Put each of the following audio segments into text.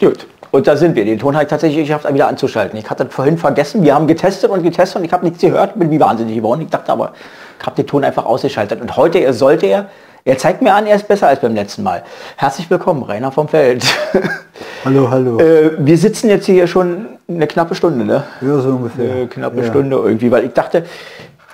Gut. Und da sind wir. Den Ton habe ich tatsächlich geschafft, wieder anzuschalten. Ich hatte vorhin vergessen, wir haben getestet und getestet und ich habe nichts gehört, bin wie wahnsinnig geworden. Ich dachte aber, ich habe den Ton einfach ausgeschaltet. Und heute sollte er, er zeigt mir an, er ist besser als beim letzten Mal. Herzlich willkommen, Rainer vom Feld. Hallo, hallo. Äh, wir sitzen jetzt hier schon eine knappe Stunde, ne? Ja, so ungefähr. Eine knappe ja. Stunde irgendwie, weil ich dachte,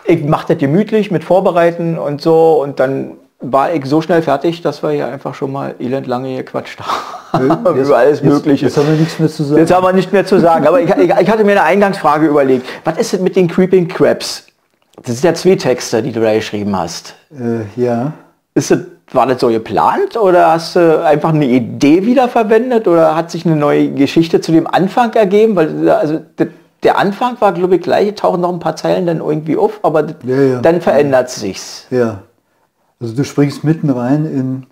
ich mache das gemütlich mit Vorbereiten und so und dann war ich so schnell fertig, dass wir hier einfach schon mal elend lange gequatscht haben. Jetzt, über alles jetzt, Mögliche. Jetzt haben wir nichts mehr zu sagen. Jetzt haben wir nicht mehr zu sagen. Aber ich, ich, ich hatte mir eine Eingangsfrage überlegt. Was ist denn mit den Creeping Crabs? Das sind ja zwei Texte, die du da geschrieben hast. Äh, ja. Ist das, war das so geplant oder hast du einfach eine Idee wiederverwendet oder hat sich eine neue Geschichte zu dem Anfang ergeben? Weil also der Anfang war, glaube ich, gleich, tauchen noch ein paar Zeilen dann irgendwie auf, aber Ja, ja. dann verändert sich's. Ja. Also du springst mitten rein in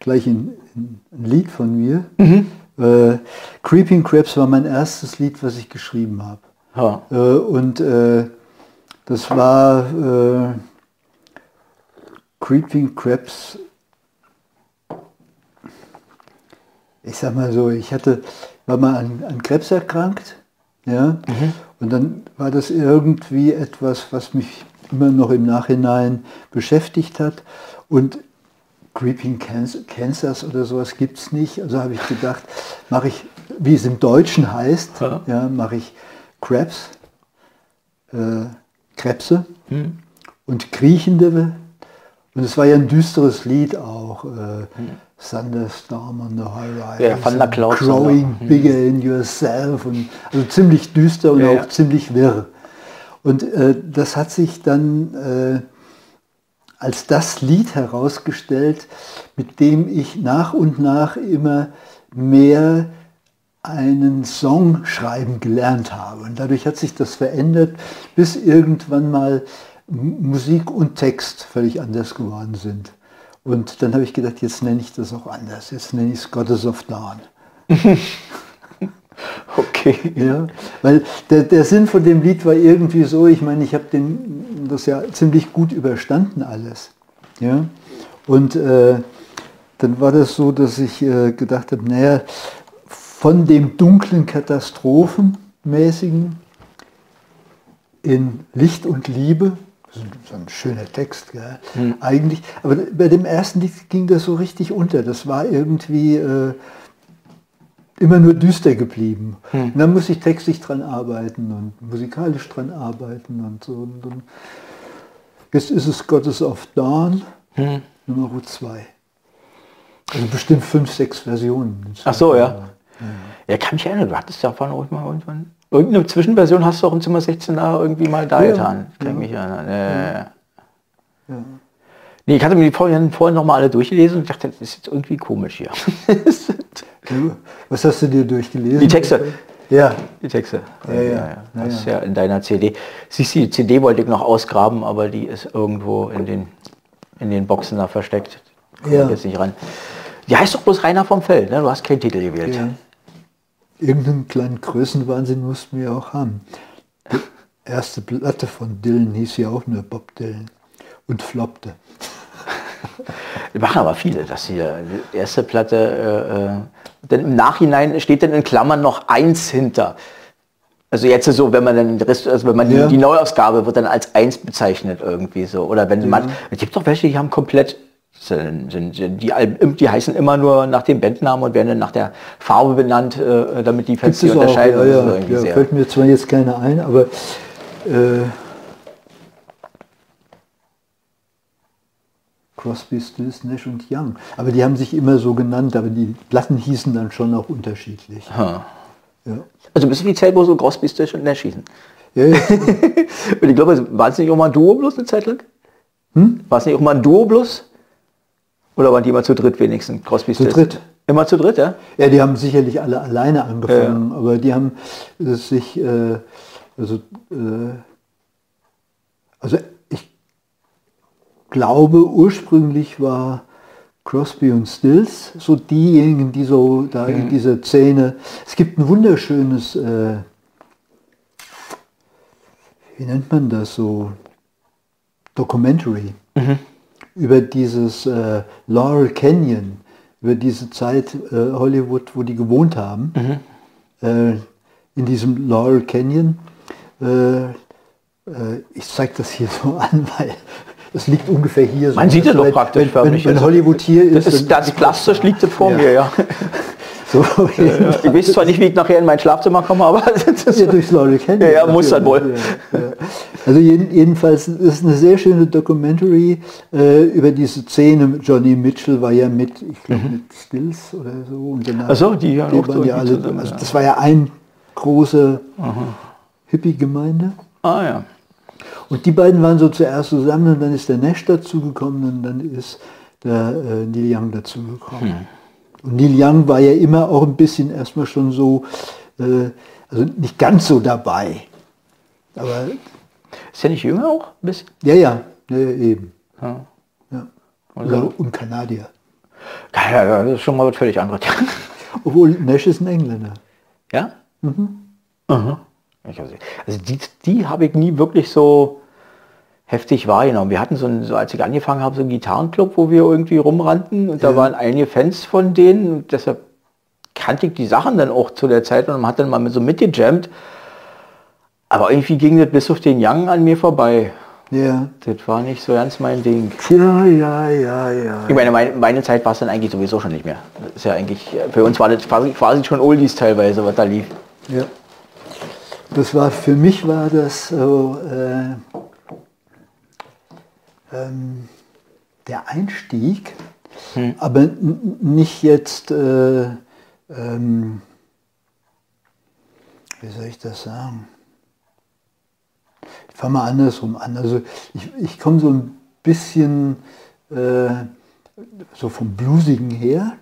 gleich in, in ein Lied von mir. Äh, Creeping Crabs war mein erstes Lied, was ich geschrieben habe. Ja. Äh, und äh, das war äh, Creeping Crabs. Ich sag mal so, ich hatte, war mal an, an Krebs erkrankt, ja, und dann war das irgendwie etwas, was mich immer noch im Nachhinein beschäftigt hat. Und Creeping Canc- Cancers oder sowas gibt es nicht. Also habe ich gedacht, mache ich, wie es im Deutschen heißt, Ja. ja, mache ich Krebs, äh, Krebse und Kriechende. Und es war ja ein düsteres Lied auch. Äh, Thunderstorm on the Horizon. Ja, Thunder Clouds on the- Growing bigger in yourself. Und, also ziemlich düster und Ja, auch ja. ziemlich wirr. Und äh, das hat sich dann äh, als das Lied herausgestellt, mit dem ich nach und nach immer mehr einen Song schreiben gelernt habe. Und dadurch hat sich das verändert, bis irgendwann mal Musik und Text völlig anders geworden sind. Und dann habe ich gedacht, jetzt nenne ich das auch anders. Jetzt nenne ich es Goddess of Dawn. Okay. Ja, weil der, der Sinn von dem Lied war irgendwie so, ich meine, ich habe das ja ziemlich gut überstanden alles. Ja? Und äh, dann war das so, dass ich äh, gedacht habe, naja, von dem dunklen Katastrophenmäßigen in Licht und Liebe, so ein- schöner Text, gell? eigentlich, aber bei dem ersten Lied ging das so richtig unter. Das war irgendwie... Äh, immer nur düster geblieben. Und dann muss ich textlich dran arbeiten und musikalisch dran arbeiten und so. Und dann, jetzt ist es Gottes of Dawn, Nummer zwei. Also bestimmt fünf, sechs Versionen. Ach so, ja. Ja, kann mich erinnern, du hattest ja von euch mal irgendwann. Irgendeine Zwischenversion hast du auch im Zimmer 16 da irgendwie mal da Ja, getan. Kann ja. mich erinnern. Äh, Ja. Nee, ich hatte mir die vorhin, vorhin noch mal alle durchgelesen und dachte, das ist jetzt irgendwie komisch hier. Ja, Was hast du dir durchgelesen? Die Texte. Ja. Die Texte. Ja, ja. Das Ja, ist ja in deiner CD. Siehst du, die CD wollte ich noch ausgraben, aber die ist irgendwo in den, in den Boxen da versteckt. Komm Ja. jetzt nicht ran. Die heißt doch bloß Rainer vom Feld, ne? Du hast keinen Titel gewählt. ja. Irgendeinen kleinen Größenwahnsinn mussten wir auch haben. Die erste Platte von Dylan hieß ja auch nur Bob Dylan und floppte. Die machen aber viele, dass hier die erste Platte, äh, äh, denn im Nachhinein steht dann in Klammern noch eins hinter. Also jetzt so, wenn man dann, Rest- also wenn man Ja. die, die Neuausgabe wird dann als eins bezeichnet irgendwie so. Oder wenn man, es gibt doch welche, die haben komplett, sind, sind, sind, die, Alben, die heißen immer nur nach dem Bandnamen und werden dann nach der Farbe benannt, äh, damit die Fans die es auch, unterscheiden. ja, Das ja, ja, fällt mir zwar jetzt keine ein, aber äh, Crosby, Stills, Nash und Young. Aber die haben sich immer so genannt, aber die Platten hießen dann schon auch unterschiedlich. Ja. Also bist du wie Zellbo so Crosby, Stish und Nash schießen. Ja, ja. Und ich glaube, war es nicht auch mal ein Duo bloß eine Zeit lang? Hm? War es nicht auch mal ein Duo bloß? Oder waren die immer zu dritt wenigstens? Crosby, Zu Stills? dritt. Immer zu dritt, ja? ja, die haben sicherlich alle alleine angefangen, aber die haben sich, äh, also, äh, also glaube, ursprünglich war Crosby und Stills so diejenigen, die so da in dieser Szene, es gibt ein wunderschönes, äh, wie nennt man das so, Documentary über dieses äh, Laurel Canyon über diese Zeit äh, Hollywood, wo die gewohnt haben, äh, in diesem Laurel Canyon. Äh, äh, ich zeige das hier so an, weil es liegt ungefähr hier. So. Man sieht ja Also doch praktisch wenn, wenn, wenn Hollywood hier ist. Das ist ganz plastisch, liegt das vor Ja. mir, ja. so, Ich weiß zwar nicht, wie ich nachher in mein Schlafzimmer komme, aber das ist Ja, durchs Laurel Canyon. Ja, ja, muss dann wohl. Ja, ja. Also jeden, jedenfalls ist es eine sehr schöne Documentary äh, über diese Szene. Johnny Mitchell war ja mit, ich glaube mit Stills oder so. Und danach, Mhm. Ach so, die ja auch waren ja alle, zusammen, also ja. das war ja ein große Hippie-Gemeinde. Ah ja. Und die beiden waren so zuerst zusammen und dann ist der Nash dazugekommen und dann ist der äh, Neil Young dazugekommen. Hm. Und Neil Young war ja immer auch ein bisschen erstmal schon so, äh, also nicht ganz so dabei. Aber Ist der nicht jünger auch? Ein bisschen? ja, ja, ja, eben. Ja. Ja. Also- und Kanadier. Ja, das ist schon mal was völlig anderes. Obwohl Nash ist ein Engländer. Ja? Weiß nicht. Also die, die habe ich nie wirklich so heftig wahrgenommen. Wir hatten so, ein, so als ich angefangen habe, so einen Gitarrenclub, wo wir irgendwie rumrannten und da waren einige Fans von denen und deshalb kannte ich die Sachen dann auch zu der Zeit und man hat dann mal mit so mitgejammt. Aber irgendwie ging das bis auf den Young an mir vorbei. Ja. Das war nicht so ganz mein Ding. Ja, ja, ja, ja. Ich meine, meine, meine Zeit war es dann eigentlich sowieso schon nicht mehr. Das ist ja eigentlich, für uns war das quasi, quasi schon Oldies teilweise, was da lief. Ja. Das war für mich war das so äh, ähm, der Einstieg, aber n- nicht jetzt, äh, ähm, wie soll ich das sagen? Ich fange mal andersrum an. Also ich, ich komme so ein bisschen äh, so vom Bluesigen her.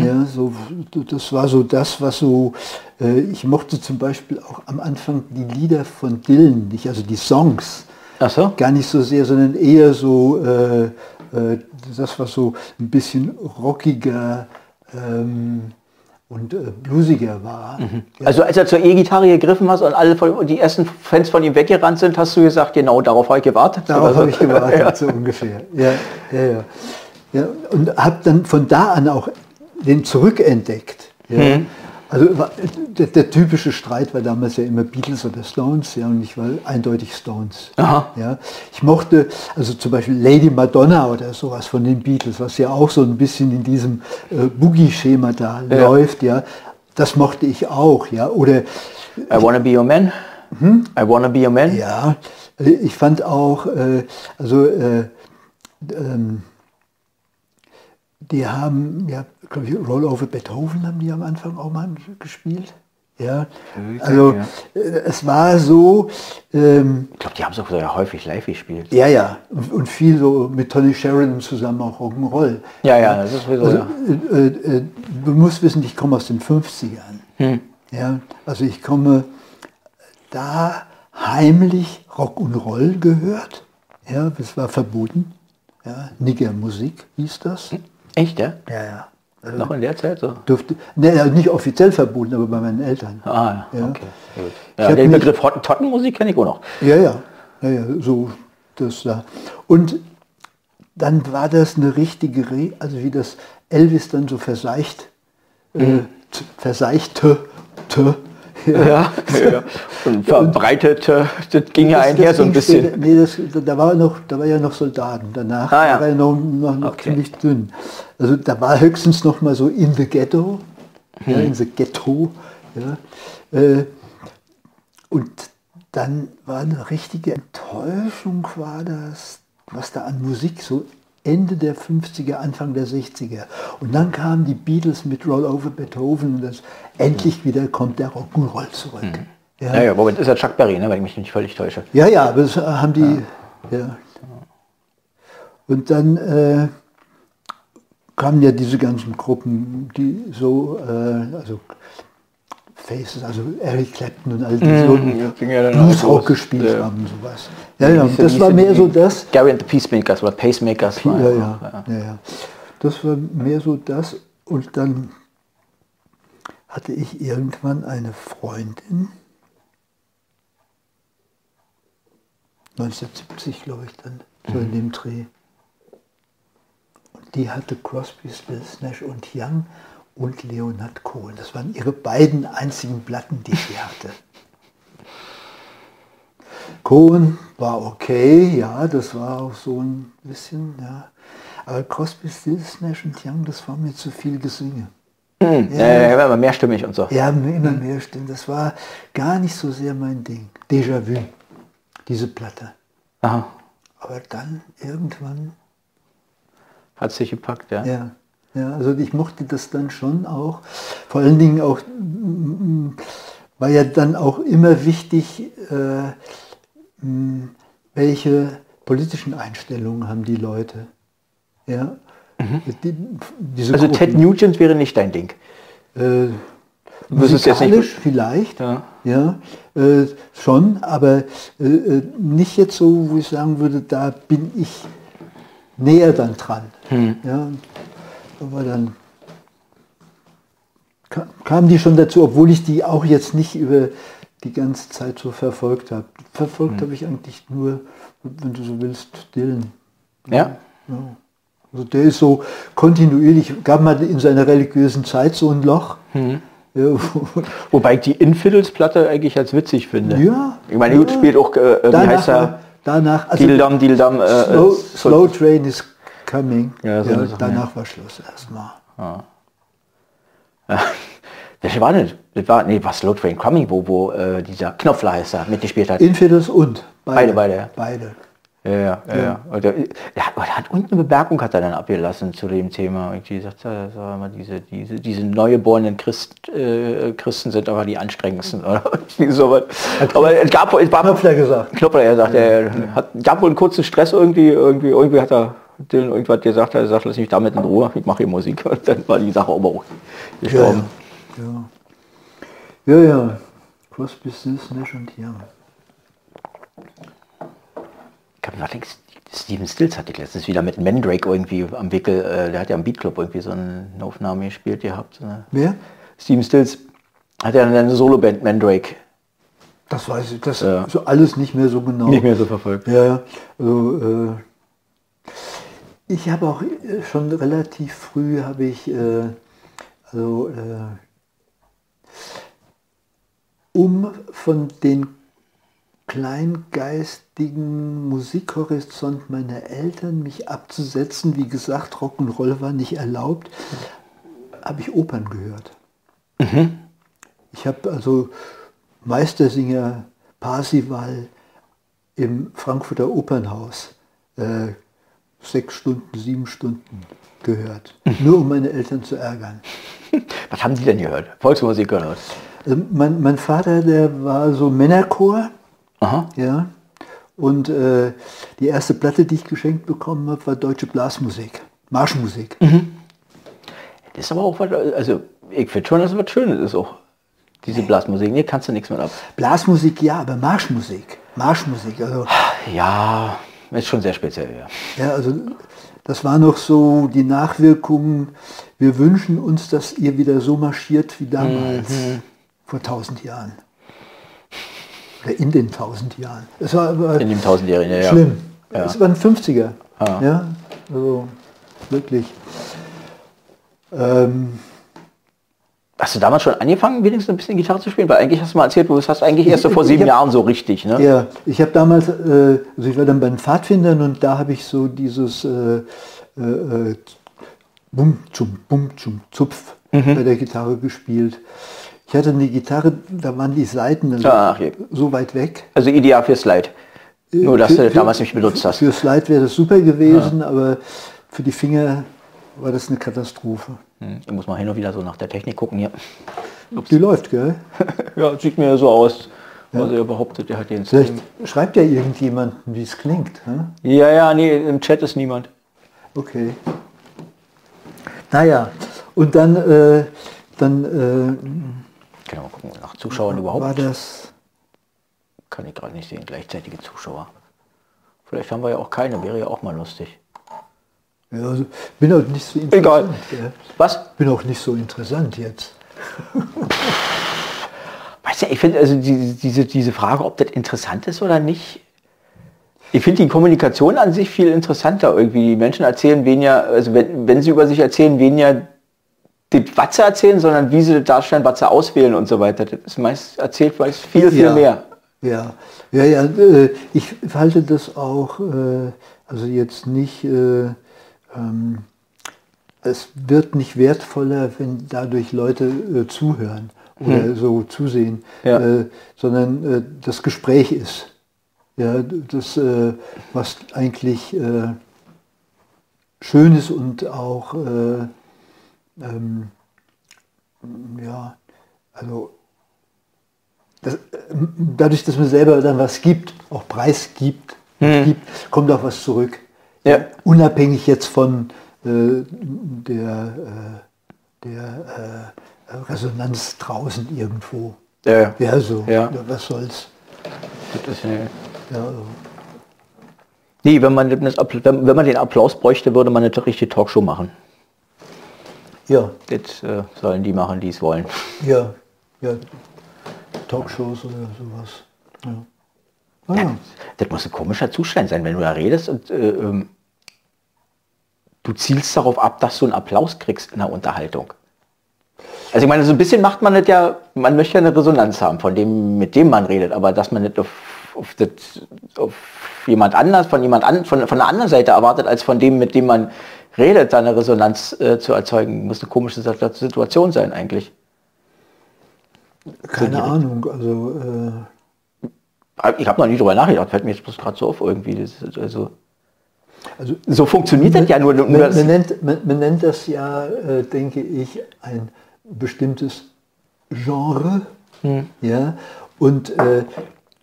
Ja, so, das war so das, was so, ich mochte zum Beispiel auch am Anfang die Lieder von Dylan nicht, also die Songs, Ach so? gar nicht so sehr, sondern eher so, äh, äh, das was so ein bisschen rockiger ähm, und äh, bluesiger war. Ja. Also als er zur E-Gitarre gegriffen hast und alle von, die ersten Fans von ihm weggerannt sind, hast du gesagt, genau darauf habe ich gewartet. Darauf so? habe ich gewartet, so ungefähr. Ja, ja, ja. ja und habe dann von da an auch den zurückentdeckt. Ja. Also der, der typische Streit war damals ja immer Beatles oder Stones, ja, und ich war eindeutig Stones. Aha. Ja. Ich mochte, also zum Beispiel Lady Madonna oder sowas von den Beatles, was ja auch so ein bisschen in diesem äh, Boogie-Schema da Ja. läuft, ja. Das mochte ich auch, ja. Oder I wanna be your man. I wanna be your man. Ja, ich fand auch, äh, also äh, ähm, die haben, ja, glaube ich, Roll Over Beethoven haben die am Anfang auch mal gespielt. Ja, also ja. äh, es war so, ähm, Ich glaube, die haben es auch sehr häufig live gespielt. ja, ja, und, und viel so mit Tony Sheridan zusammen auch Rock'n'Roll. Ja, ja, das ist sowieso, Also, ja. äh, äh, äh, du musst wissen, ich komme aus den 50ern. Ja, also ich komme da heimlich Rock und Roll gehört. Ja, das war verboten. Ja, Niggermusik hieß das. Echt, ja? Ja, ja. Also Noch in der Zeit so? durfte, ne, ja, nicht offiziell verboten, aber bei meinen Eltern. Ah, ja, Ja. okay. Ja, hab den Begriff Hot- Tottenmusik kenne ich auch noch. Ja, ja, ja, ja, so das da. Und dann war das eine richtige, Re also wie das Elvis dann so verseicht, äh, t- verseichte, t, Ja, ja. Und verbreitet, äh, das ging ja Das- einher das so ein ging später- bisschen. Nee, das, da war noch, da war ja noch Soldaten. Danach Ah, ja. war er noch, noch, noch Okay. ziemlich dünn. Also da war höchstens noch mal so in the ghetto, ja, Hm. in the ghetto. Ja. Äh, und dann war eine richtige Enttäuschung, war das, was da an Musik so Ende der 50er, Anfang der 60er. Und dann kamen die Beatles mit Roll Over Beethoven und das endlich wieder kommt der Rock'n'Roll zurück. Ja. Ja, ja, Moment, ist ja Chuck Berry, ne, wenn ich mich nicht völlig täusche. Ja, ja, aber das haben die. Ja. Und dann äh, kamen ja diese ganzen Gruppen, die so, äh, also Faces, also Eric Clapton und all die so das ging ja Bluesrock gespielt Ja. haben und sowas. Ja, ja, und das war mehr so das. Gary and the Peacemakers oder Pacemakers. war Ja, ja ja, ja, ja. Das war mehr so das. Und dann hatte ich irgendwann eine Freundin, 1970 glaube ich dann, so in dem Dreh. Die hatte Crosby, Stills, Nash und Young und Leonard Cohen. Das waren ihre beiden einzigen Platten, die sie hatte. Cohen war okay, ja, das war auch so ein bisschen, ja. Aber Crosby, Stills, Nash und Young, das war mir zu viel Gesinge. Hm, ja, ja, immer mehrstimmig und so. Ja, immer mehr Stimmen. Das war gar nicht so sehr mein Ding. Déjà-vu, diese Platte. Aha. Aber dann irgendwann, Hat sich gepackt, ja. ja. Ja, also ich mochte das dann schon auch. Vor allen Dingen auch, war ja dann auch immer wichtig, äh, welche politischen Einstellungen haben die Leute. Ja. Die, diese Also Ted Gruppen. Nugent wäre nicht dein Ding. Äh, musikalisch vielleicht, Ja. ja, äh, schon, aber äh, äh, nicht jetzt so, wo ich sagen würde, da bin ich näher dann dran. Hm. Ja, aber dann ka- kamen die schon dazu, obwohl ich die auch jetzt nicht über die ganze Zeit so verfolgt habe. Verfolgt Hm. habe ich eigentlich nur, wenn du so willst, Dylan. Ja. Ja. Also der ist so kontinuierlich, gab mal in seiner religiösen Zeit so ein Loch. Hm. Ja, wo- Wobei ich die Infidels-Platte eigentlich als witzig finde. Ja, Ich meine, gut ja. spielt auch, äh, wie danach, heißt er? danach also Dildam, Dildam. Äh, slow, äh, slow Train is coming. Ja, Ja, so danach war Schluss erstmal. Das war nicht. Das war, nee, was Slow Train Coming, wo, wo äh, dieser Knopfler heißt er, mitgespielt hat. Infidels und Beide, beide, ja. Beide. Ja, ja, ja. ja. Und der, der, hat, der hat unten eine Bemerkung hat er dann abgelassen zu dem Thema. Irgendwie sagt er, das war immer diese, diese, diese neugeborenen Christ, äh, Christen sind aber die anstrengendsten. Oder sowas. Aber es gab es war Knopfler gesagt. Knopfler, er sagt, er hat, gab wohl einen kurzen Stress irgendwie, irgendwie, irgendwie hat er Dylan irgendwas gesagt, er sagt, lass mich damit in Ruhe, ich mache hier Musik. Und dann war die Sache aber auch Ja, gestorben. ja. Ja, ja. Crosby, Stills, Nash und Young. Ich hab gedacht, Steven Stills hatte ich letztens wieder mit Mandrake irgendwie am Wickel, äh, der hat ja am Beatclub irgendwie so eine Aufnahme gespielt gehabt. So eine Wer? Steven Stills hat ja eine Soloband Mandrake Das weiß ich, das Ja. so alles nicht mehr so genau. nicht mehr so verfolgt. Ja, ja. Also, äh, ich habe auch äh, schon relativ früh habe ich äh, also, äh, um von den kleingeistigen Musikhorizont meiner Eltern mich abzusetzen, wie gesagt, Rock'n'Roll war nicht erlaubt, habe ich Opern gehört. Ich habe also Meistersinger Parsival im Frankfurter Opernhaus äh, sechs Stunden, sieben Stunden gehört, nur um meine Eltern zu ärgern. Was haben Sie denn gehört? Volksmusik gehört? Also mein, mein Vater, der war so Männerchor, Aha. ja, und äh, die erste Platte, die ich geschenkt bekommen habe, war deutsche Blasmusik, Marschmusik. Das ist aber auch was, also ich finde schon, dass es was Schönes ist auch. Diese Blasmusik, nee, kannst du nichts mit ab. Blasmusik ja, aber Marschmusik, Marschmusik, also Ja, ist schon sehr speziell, ja. Ja, also das war noch so die Nachwirkungen. Wir wünschen uns, dass ihr wieder so marschiert wie damals, vor tausend Jahren. Oder in den tausend Jahren. Es war aber In dem tausendjährigen, ja, ja. schlimm. Ja. Es waren 50er. Ah. Ja, also wirklich. Ähm, Hast du damals schon angefangen, wenigstens ein bisschen Gitarre zu spielen? Weil eigentlich hast du mal erzählt, du hast eigentlich erst so vor sieben hab- Jahren so richtig, ne? Ja, ich habe damals, äh, also ich war dann bei den Pfadfindern und da habe ich so dieses äh, äh, äh, Bum, zum, Bum, zum Zupf Mhm. bei der Gitarre gespielt. Ich hatte eine Gitarre, da waren die Saiten also Ach, so weit weg. Also ideal für Slide. Nur, dass Für- du das damals nicht benutzt hast. Für Slide wäre das super gewesen, aber für die Finger war das eine Katastrophe. Hm, Ich muss mal hin und wieder so nach der Technik gucken hier. Die läuft, gell? Ja, sieht mir so aus. Also er behauptet, er hat den Vielleicht Stream. schreibt ja irgendjemand, wie es klingt. Hm? Ja, ja, nee, im Chat ist niemand. Okay. Naja, und dann, äh, dann äh, Kann mal gucken, nach Zuschauern war überhaupt. das. Kann ich gerade nicht sehen, gleichzeitige Zuschauer. Vielleicht haben wir ja auch keine, wäre ja auch mal lustig. Ja, also, bin auch nicht so interessant. Egal. gell? Was? Bin auch nicht so interessant jetzt. Weißt du, ich finde also diese, diese, diese Frage, ob das interessant ist oder nicht, Ich finde die Kommunikation an sich viel interessanter irgendwie. Die Menschen erzählen weniger, also wenn, wenn sie über sich erzählen, weniger das, was sie erzählen, sondern wie sie darstellen, was sie auswählen und so weiter. Das ist meist erzählt meist viel, viel Ja. mehr. Ja, ja, ja. Äh, ich halte das auch, äh, also jetzt nicht, äh, ähm, es wird nicht wertvoller, wenn dadurch Leute äh, zuhören oder so zusehen, Ja. äh, sondern äh, das Gespräch ist. Ja, das, äh, was eigentlich äh, schön ist und auch, äh, ähm, ja, also das, ähm, dadurch, dass man selber dann was gibt, auch Preis gibt, gibt kommt auch was zurück. Ja. Unabhängig jetzt von äh, der, äh, der äh, Resonanz draußen irgendwo. Ja, Ja, so. Ja. Was soll's. Das ist, Ja, also. nee, wenn man, das, wenn, wenn man den Applaus bräuchte, würde man eine richtige Talkshow machen. ja, Das äh, sollen die machen, die es wollen. ja, ja. Talkshows oder sowas. Ja. Ah, ja. Das muss ein komischer Zustand sein, wenn du da redest und äh, ähm, du zielst darauf ab, dass du einen Applaus kriegst in der Unterhaltung. Also ich meine, so ein bisschen macht man das ja, man möchte ja eine Resonanz haben von dem, mit dem man redet, aber dass man nicht auf, auf, das, auf jemand anders, von jemand an, von, von der anderen Seite erwartet, als von dem, mit dem man redet, da eine Resonanz äh, zu erzeugen, muss eine komische Situation sein eigentlich. Keine Ahnung, also äh, Ich habe noch nie drüber nachgedacht, fällt mir jetzt bloß gerade so auf irgendwie. Das ist also, Also so funktioniert das ja nur. nur man, das, man, nennt, man, man nennt das ja, äh, denke ich, ein bestimmtes Genre. Hm. Ja? Und äh,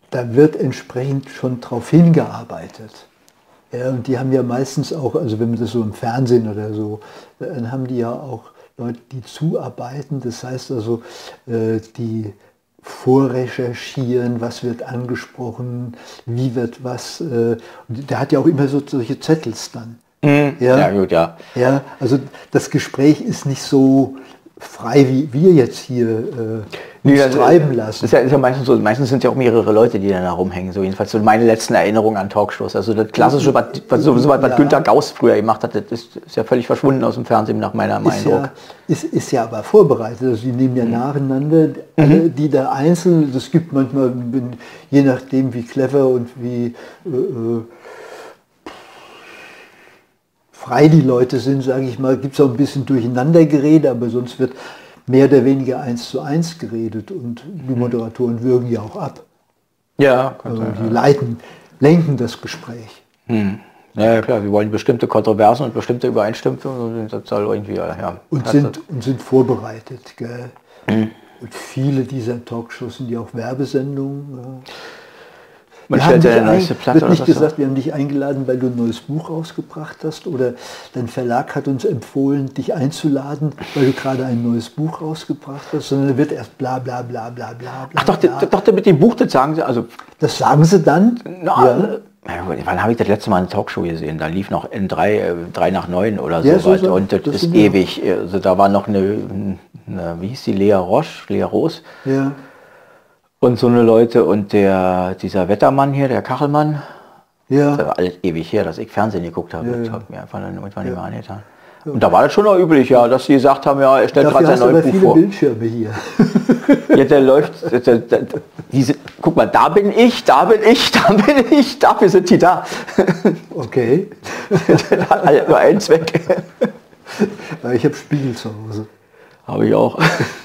da wird entsprechend schon drauf hingearbeitet. Ja, und die haben ja meistens auch, also wenn man das so im Fernsehen oder so, dann haben die ja auch Leute, die zuarbeiten. Das heißt also, äh, die vorrecherchieren, was wird angesprochen, wie wird was. Äh, der hat ja auch immer so solche Zettels dann. Hm. ja, gut, ja. Ja, also das Gespräch ist nicht so frei, wie wir jetzt hier äh, Das- treiben Das lassen. ist ja, ist ja meistens so, meistens sind ja auch mehrere Leute, die dann da rumhängen. So jedenfalls so meine letzten Erinnerungen an Talkshows. Also das klassische, was, was, so, was, Ja. Günther Gauss früher gemacht hat, das ist, ist ja völlig verschwunden aus dem Fernsehen nach meiner ist Meinung. ja, ist, ist ja aber vorbereitet. Also die nehmen ja Mhm. nacheinander, alle, die da einzeln, das gibt manchmal, je nachdem wie clever und wie äh, äh, frei die Leute sind, sage ich mal, gibt es auch ein bisschen Durcheinandergerede, aber sonst wird mehr oder weniger eins zu eins geredet und die Mhm. Moderatoren würgen ja auch ab. Ja, Also die leiten, lenken das Gespräch. ja. ja, klar, wir wollen bestimmte Kontroversen und bestimmte Übereinstimmungen und das soll irgendwie, ja. und sind, und sind vorbereitet. Gell? Und viele dieser Talkshows sind ja auch Werbesendungen. ja. Man stellt seine dich neueste Platte wird nicht gesagt, wir haben dich eingeladen, weil du ein neues Buch rausgebracht hast oder dein Verlag hat uns empfohlen, dich einzuladen, weil du gerade ein neues Buch rausgebracht hast, sondern da wird erst bla bla bla bla bla bla. Ach doch, bla. doch, mit dem Buch, das sagen sie, also Das sagen sie dann? Na, ja. ja. wann habe ich das letzte Mal eine Talkshow gesehen? Da lief noch in drei, äh, drei nach neun oder Ja, so so so. Und das, Das ist ewig. Also da war noch eine, eine, wie hieß die, Lea Roche, Lea Roos ja. Und so eine Leute und der, dieser Wettermann hier, der Kachelmann. Das Ja. war alles ewig her, dass ich Fernsehen geguckt habe. Ja, das ja. hat mir einfach dann irgendwann nicht mehr angetan. Und da war das schon noch üblich, ja, dass sie gesagt haben, ja, er stellt gerade sein neues Buch viele vor. Bildschirme hier. Ja, der läuft, der, der, der, diese, guck mal, da bin ich, da bin ich, da bin ich, dafür sind die da. Okay. Hat alle nur einen Zweck. Ja, Ich habe Spiegel zu Hause. Habe ich auch.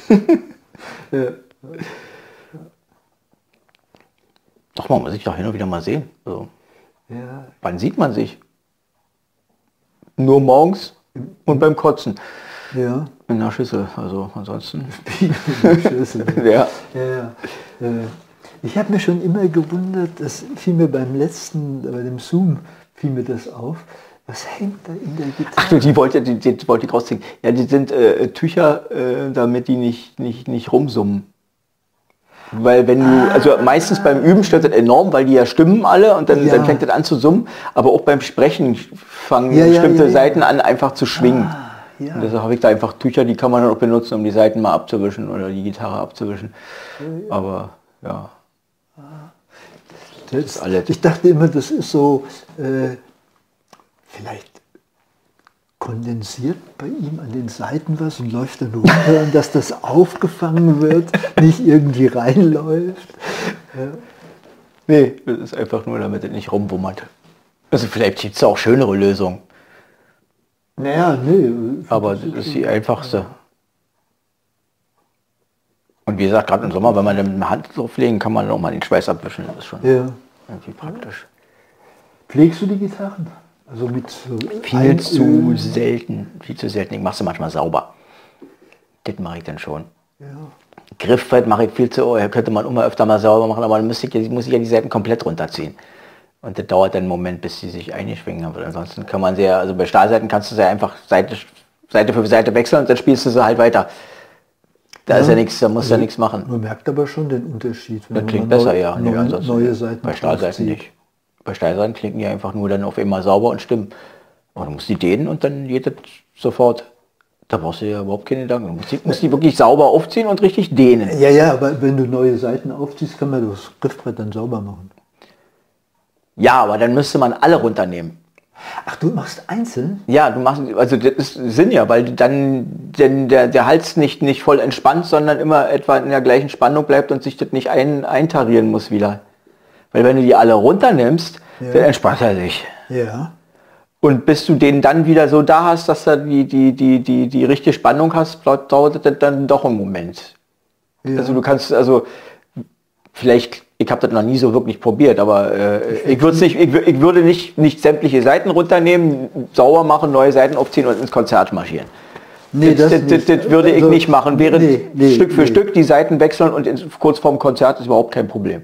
Ja. Doch, man muss sich doch hin und wieder mal sehen. So. Ja. Wann sieht man sich? Nur morgens und beim Kotzen. Ja. In der Schüssel, also ansonsten. Schlüssel. Ja. Ja, ja. Äh, Ich habe mir schon immer gewundert, das fiel mir beim letzten, bei dem Zoom, fiel mir das auf. Was hängt da in der Gitarre? Ach du, die wollte, die, die wollte ich rausziehen. Ja, die sind äh, Tücher, äh, damit die nicht, nicht, nicht rumsummen. Weil wenn du, also meistens beim Üben stört das enorm, weil die ja stimmen alle und dann, Ja. dann fängt das an zu summen. Aber auch beim Sprechen fangen Ja, bestimmte ja. Seiten an einfach zu schwingen. Ah. Und deshalb habe ich da einfach Tücher, die kann man dann auch benutzen, um die Seiten mal abzuwischen oder die Gitarre abzuwischen. Aber ja. Das alles. Ich dachte immer, das ist so äh, vielleicht kondensiert bei ihm an den Seiten was und läuft dann runter und dass das aufgefangen wird, nicht irgendwie reinläuft. Ja. Nee, das ist einfach nur, damit es nicht rumwummert. Also vielleicht gibt es auch schönere Lösungen. Naja, nee. Aber das ist die einfachste. Und wie gesagt, gerade im Sommer, wenn man mit der Hand so pflegen, kann man auch mal den Schweiß abwischen. Das ist schon ja. irgendwie praktisch. Pflegst du die Gitarren? Also mit so viel Einöl. zu selten, viel zu selten. Ich mache sie manchmal sauber. Das mache ich dann schon. Ja. Griffbrett mache ich viel zu, oh, könnte man immer öfter mal sauber machen, aber dann muss ich, muss ich ja die Seiten komplett runterziehen. Und das dauert dann einen Moment, bis sie sich eingeschwingen haben. Ansonsten kann man ja, also bei Stahlseiten kannst du sie einfach Seite, Seite für Seite wechseln und dann spielst du sie halt weiter. Da ja, ist ja nichts, da muss ja nichts machen. Man merkt aber schon den Unterschied. das klingt besser, neu, ja. Neue, nee, neue Seiten bei Stahlseiten nicht. Bei Stahlseiten klingen die einfach nur dann auf einmal sauber und stimmen. Aber du musst die dehnen und dann geht das sofort. Da brauchst du ja überhaupt keine Gedanken. Du musst die, musst die wirklich sauber aufziehen und richtig dehnen. Ja, ja, aber wenn du neue Seiten aufziehst, kann man das Griffbrett dann sauber machen. Ja, aber dann müsste man alle runternehmen. Ach, du machst einzeln? Ja, du machst, also das ist Sinn ja, weil dann denn der, der Hals nicht, nicht voll entspannt, sondern immer etwa in der gleichen Spannung bleibt und sich das nicht ein, eintarieren muss wieder. Weil wenn du die alle runternimmst, ja. dann entspannt er sich. Ja. Und bis du den dann wieder so da hast, dass du die, die, die, die, die richtige Spannung hast, dauert das dann doch einen Moment. Ja. Also du kannst, also vielleicht ich habe das noch nie so wirklich probiert, aber äh, ich, würde nicht, ich, ich, würde nicht, nicht sämtliche Seiten runternehmen, sauber machen, neue Seiten aufziehen und ins Konzert marschieren. Nee, das, das, das, das würde also, ich nicht machen. Während nee, nee, Stück für nee. Stück die Seiten wechseln und in, kurz vorm Konzert ist überhaupt kein Problem.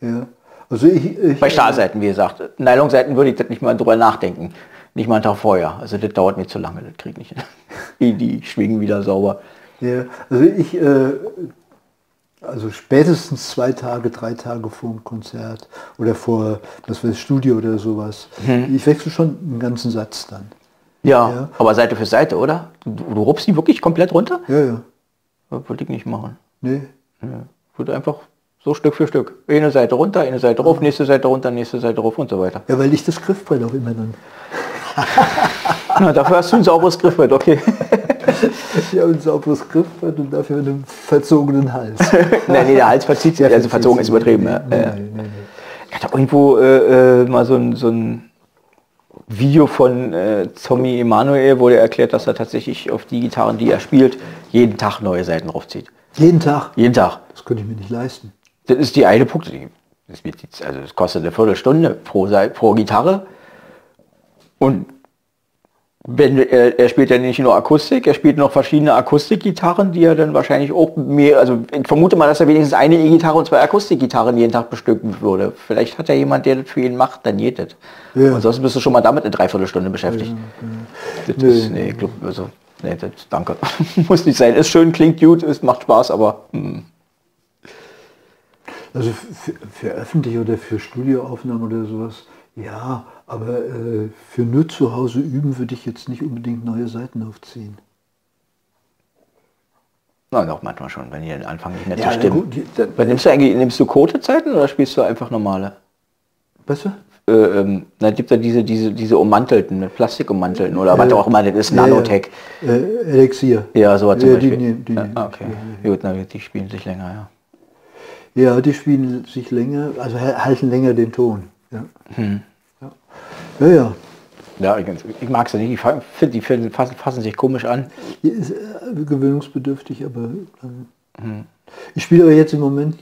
Ja. Also ich, ich, Bei Stahlseiten, wie gesagt. Nylonseiten würde ich das nicht mal drüber nachdenken. Nicht mal einen Tag vorher. Also das dauert mir zu lange, das kriege ich nicht. die, die schwingen wieder sauber. Ja, also ich äh, also spätestens zwei Tage, drei Tage vor dem Konzert oder vor das war das Studio oder sowas. Hm. Ich wechsle schon einen ganzen Satz dann. Ja, ja, aber Seite für Seite, oder? Du, du rupst die wirklich komplett runter? Ja, ja. Das würde ich nicht machen. Nee. Ja. Würde einfach so Stück für Stück. Eine Seite runter, eine Seite rauf, nächste Seite runter, nächste Seite rauf und so weiter. Ja, weil ich das Griffbrett auch immer dann. Na, dafür hast du ein sauberes Griffbrett, okay. ich habe ein sauberes Griffbrett und dafür einen verzogenen Hals. nein, nee, der Hals verzieht sich, also verzogen ist übertrieben. Nee, nee, nee, ich hatte irgendwo äh, äh, mal so ein, so ein Video von äh, Tommy Emanuel, wo er erklärt, dass er tatsächlich auf die Gitarren, die er spielt, jeden Tag neue Seiten draufzieht. Jeden Tag? Jeden Tag. Das könnte ich mir nicht leisten. Das ist die eine Punkt. Das, also das kostet eine Viertelstunde pro, pro Gitarre. Und wenn, er, er, spielt ja nicht nur Akustik, er spielt noch verschiedene Akustikgitarren, die er dann wahrscheinlich auch mehr, also ich vermute mal, dass er wenigstens eine E-Gitarre und zwei Akustikgitarren jeden Tag bestücken würde. Vielleicht hat er jemand, der das für ihn macht, dann geht das. Ja. Ansonsten bist du schon mal damit eine Dreiviertelstunde beschäftigt. Ja, ja. Das ist, nee, glaub, also, nee, das, danke. Muss nicht sein. Ist schön, klingt gut, ist, macht Spaß, aber... Hm. Also für, für öffentliche oder für Studioaufnahmen oder sowas, ja, aber äh, für nur zu Hause üben würde ich jetzt nicht unbedingt neue Seiten aufziehen. Na, doch manchmal schon, wenn die dann anfangen nicht mehr ja, zu stimmen. Gut, die, dann, nimmst du eigentlich, nimmst du Quote-Zeiten oder spielst du einfach normale? Besser? Äh, ähm, da gibt es ja diese, diese, diese ummantelten, mit Plastik ummantelten oder äh, was auch immer, das ist Nanotech. Äh, Elixier. Ja, so zum Beispiel. Die, die, ja, okay. Die, Gut, na, die spielen sich länger, ja. Ja, die spielen sich länger, also halten länger den Ton. Ja. Hm. Ja, ja. Ja, ich, ich mag sie nicht. Ich finde, die fassen, fassen, sich komisch an. Ja, ist äh, gewöhnungsbedürftig, aber äh, hm. ich spiele aber jetzt im Moment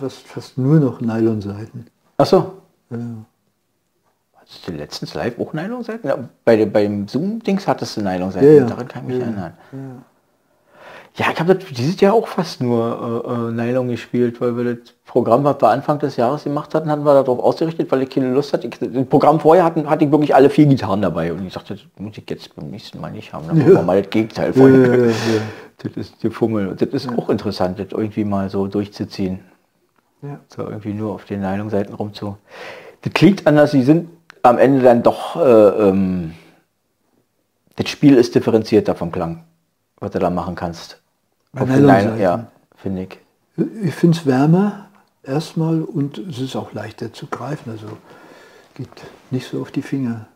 fast, fast nur noch Nylonseiten. Ach so. Ja. Hast du letztens live auch Nylonseiten? Ja, bei, beim Zoom-Dings hattest du Nylonseiten. Ja, ja. Daran kann ich mich erinnern. Ja, ich habe dieses Jahr auch fast nur äh, äh, Nylon gespielt, weil wir das Programm, was wir Anfang des Jahres gemacht hatten, hatten wir darauf ausgerichtet, weil ich keine Lust hatte. Ich, das Programm vorher hatten, hatte ich wirklich alle vier Gitarren dabei und ich dachte, das muss ich jetzt beim nächsten Mal nicht haben. Dann ja. wir mal das Gegenteil von. Ja, ja, das ist die Fummel. Das ist auch interessant, das irgendwie mal so durchzuziehen. So irgendwie nur auf den Nylon-Seiten rumzu. Das klingt anders, sie sind am Ende dann doch, äh, ähm, das Spiel ist differenzierter vom Klang, was du da machen kannst. Auf den Nylon, ja, finde ich. Ich finde es wärmer, erstmal und es ist auch leichter zu greifen. Also geht nicht so auf die Finger.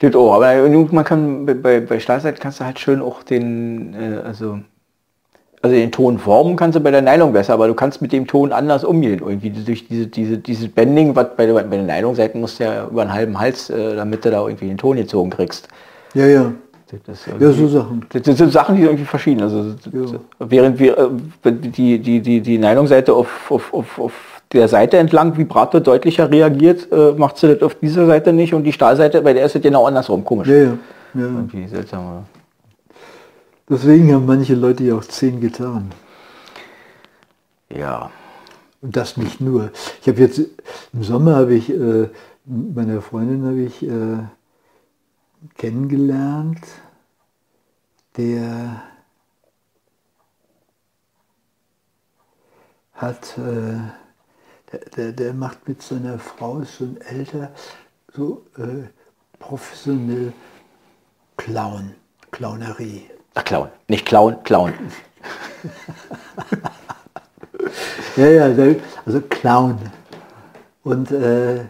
Das auch, aber man kann bei, bei Stahlseite kannst du halt schön auch den, äh, also, also den Ton formen kannst du bei der Nylon besser, aber du kannst mit dem Ton anders umgehen. Irgendwie durch diese, diese, dieses Bending, was bei, bei den Nylon-Seiten musst du ja über einen halben Hals, äh, damit du da irgendwie den Ton gezogen kriegst. Ja, ja. Das, ja, so Sachen. Das sind Sachen, die irgendwie verschieden. Also, ja. Während wir äh, die, die, die, die Nylon-Seite auf, auf, auf, auf der Seite entlang Vibrato deutlicher reagiert, äh, macht sie das auf dieser Seite nicht und die Stahlseite, bei der ist es genau andersrum, komisch. Ja, ja. ja. Irgendwie seltsam. Deswegen haben manche Leute ja auch zehn Gitarren. Ja. Und das nicht nur. Ich habe jetzt im Sommer habe ich äh, meiner Freundin habe ich äh, kennengelernt, der hat äh, der, der macht mit seiner Frau, ist schon älter, so äh, professionell Clown, Clownerie. Ach, Clown, nicht Clown, Clown. ja, ja, also Clown. Und äh,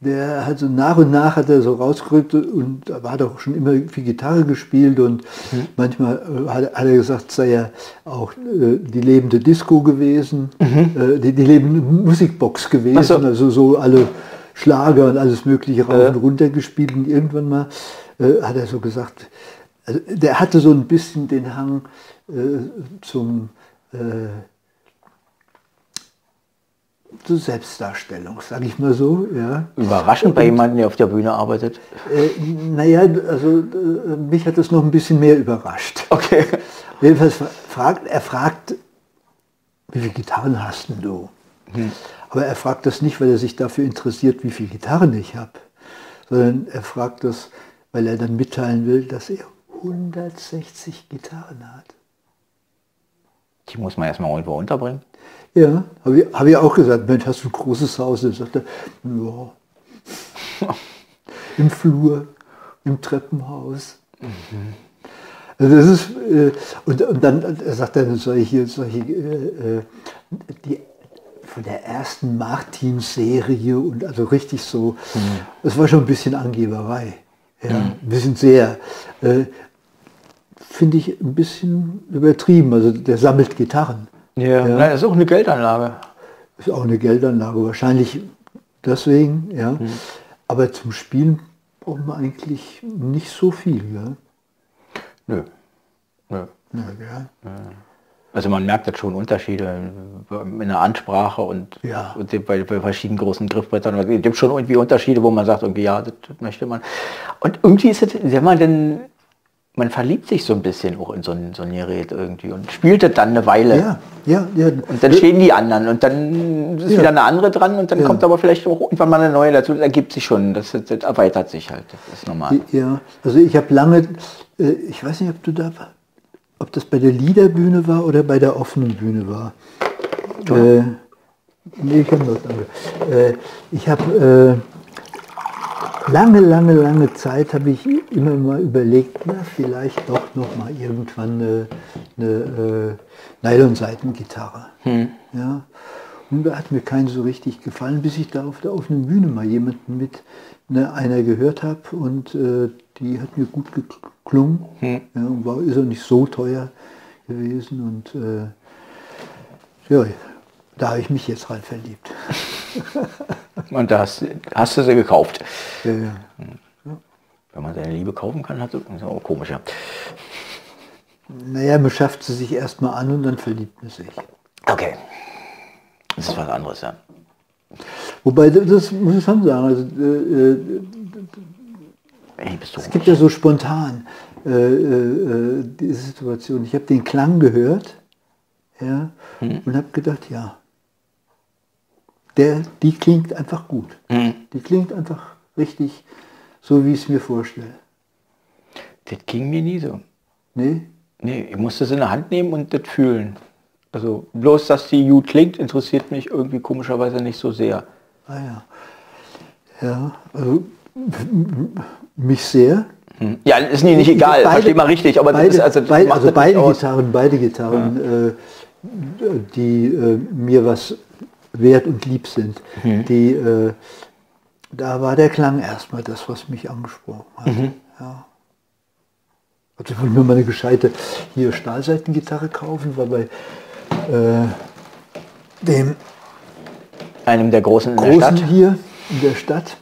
der hat so nach und nach hat er so rausgerückt und hat auch schon immer viel Gitarre gespielt und mhm. manchmal äh, hat, hat, er gesagt, sei ja auch äh, die lebende Disco gewesen, mhm. äh, die, die, lebende Musikbox gewesen, so. also so alle Schlager und alles mögliche rauf und runter gespielt und irgendwann mal äh, hat er so gesagt, also der hatte so ein bisschen den Hang äh, zum äh, zur Selbstdarstellung, sage ich mal so. Ja. Überraschend bei jemandem, der auf der Bühne arbeitet? Äh, naja, also äh, mich hat das noch ein bisschen mehr überrascht. Okay. Jedenfalls fragt, er fragt, wie viele Gitarren hast denn du? Hm. Aber er fragt das nicht, weil er sich dafür interessiert, wie viele Gitarren ich habe, sondern er fragt das, weil er dann mitteilen will, dass er 160 Gitarren hat. Die muss man erstmal irgendwo unterbringen. Ja, habe ich, hab ich auch gesagt, Mensch, hast du ein großes Haus? Er sagte, ja, im Flur, im Treppenhaus. Mhm. Also das ist, äh, und, und dann sagt er solche, solche äh, äh, die von der ersten Martin-Serie und also richtig so, es mhm. war schon ein bisschen Angeberei. Ja, mhm. Ein bisschen sehr. Äh, Finde ich ein bisschen übertrieben. Also der sammelt Gitarren. Ja, ja. das ist auch eine Geldanlage. Ist auch eine Geldanlage, wahrscheinlich deswegen, ja. Mhm. Aber zum Spielen braucht man eigentlich nicht so viel, ja. Nö. Nö. Ja, ja. Also man merkt jetzt schon Unterschiede in der Ansprache und, ja. und bei, bei, verschiedenen großen Griffbrettern. Es gibt schon irgendwie Unterschiede, wo man sagt, irgendwie, ja, das, das möchte man. Und irgendwie ist es, wenn man denn man verliebt sich so ein bisschen auch in so ein, so ein Gerät irgendwie und spielt das dann eine Weile. Ja, ja, ja. Und dann stehen die anderen und dann ist ja. wieder eine andere dran und dann ja. kommt aber vielleicht auch irgendwann mal eine neue dazu. Das ergibt sich schon, das, das erweitert sich halt, das ist normal. Ja, also ich habe lange, äh, ich weiß nicht, ob du da, ob das bei der Liederbühne war oder bei der offenen Bühne war. Ja. Äh, nee, ich habe. Äh, ich habe äh, lange, lange, lange Zeit habe ich immer mal überlegt, na, vielleicht doch noch mal irgendwann eine, eine äh, Nylon-Seitengitarre. Hm. Ja. Und da hat mir keinen so richtig gefallen, bis ich da auf der offenen Bühne mal jemanden mit ne, einer gehört habe und äh, die hat mir gut geklungen. Hm. Ja, und war, ist auch nicht so teuer gewesen und äh, ja, da habe ich mich jetzt rein verliebt. Und da hast, hast, du sie gekauft. Ja, ja. Wenn man seine Liebe kaufen kann, hat das ist auch komisch. Ja. Naja, man schafft sie sich erstmal an und dann verliebt man sich. Okay. Das ist was anderes, ja. Wobei, das muss ich schon sagen, also, äh, äh Ey, es gibt ja so spontan äh, äh, diese Situation. Ich habe den Klang gehört ja, hm. und habe gedacht, ja, der, die klingt einfach gut. Mhm. Die klingt einfach richtig so, wie ich es mir vorstelle. Das ging mir nie so. Nee? Nee, ich musste es in der Hand nehmen und das fühlen. Also bloß, dass die gut klingt, interessiert mich irgendwie komischerweise nicht so sehr. Ah ja. Ja, also mich sehr. Hm. Ja, ist nicht, nicht egal, beide, versteht man richtig, aber beide, ist, also, beide, also beide Gitarren, beide Gitarren ja. äh, die äh, mir was wert und lieb sind. Mhm. Die, äh, da war der Klang erstmal das, was mich angesprochen hat. Mhm. Ja. Also ich wollte mir mal eine gescheite hier Stahlseitengitarre kaufen, war bei äh, dem Einem der großen in der Stadt. hier in der Stadt.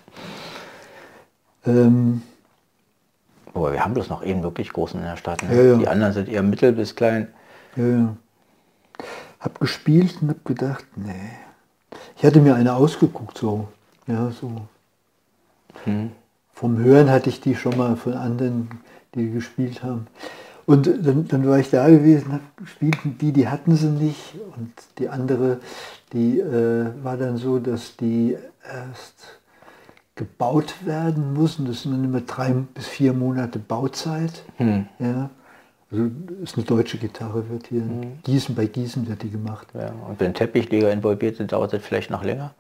Ähm, Aber wir haben bloß noch einen wirklich großen in der Stadt. Ne? Ja, ja. Die anderen sind eher mittel bis klein. ja, ja. Hab gespielt und hab gedacht, nee. Ich hatte mir eine ausgeguckt, so. Ja, so. Hm. Vom Hören hatte ich die schon mal von anderen, die gespielt haben. Und dann, dann war ich da gewesen, hab spielten die, die hatten sie nicht. Und die andere, die äh, war dann so, dass die erst gebaut werden mussten. Das sind dann immer drei bis vier Monate Bauzeit. Hm. Ja. Also ist eine deutsche Gitarre, wird hier in Gießen bei Gießen wird die gemacht. Ja. Und wenn Teppichleger involviert sind, dauert das vielleicht noch länger.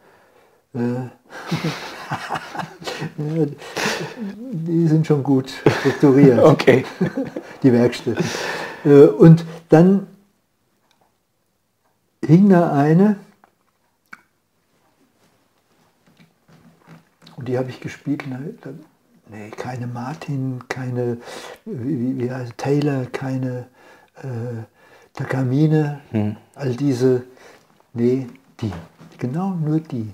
Äh, die sind schon gut strukturiert. Okay. die Werkstätten. Äh, Und dann hing da eine und die habe ich gespielt. und da- Nee, keine Martin, keine wie, wie heißt, Taylor, keine äh, Takamine, all diese, nee, die, genau nur die.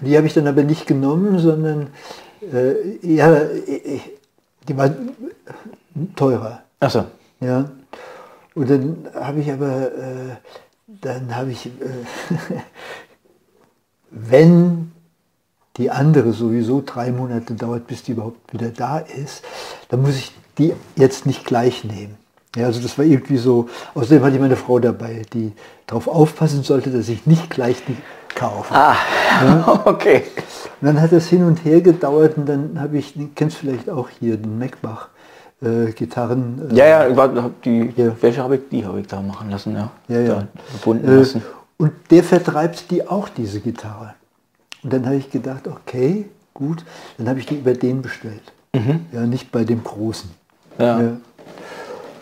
Und die habe ich dann aber nicht genommen, sondern äh, ja, äh, die war teurer. Achso. Ja. Und dann habe ich aber, äh, dann habe ich, äh, wenn die andere sowieso drei Monate dauert, bis die überhaupt wieder da ist, dann muss ich die jetzt nicht gleich nehmen. Ja, also das war irgendwie so, außerdem hatte ich meine Frau dabei, die darauf aufpassen sollte, dass ich nicht gleich die kaufe. Ah, okay. Und dann hat das hin und her gedauert und dann habe ich, du kennst vielleicht auch hier den Mackbach äh, Gitarren. Äh, Ja, ja, die, Ja. welche habe ich, die habe ich da machen lassen, ja. Ja, ja. Da Äh, lassen. und der vertreibt die auch, diese Gitarre. Und dann habe ich gedacht, okay, gut, dann habe ich die über den bestellt. Ja, nicht bei dem Großen. Mhm. Ja.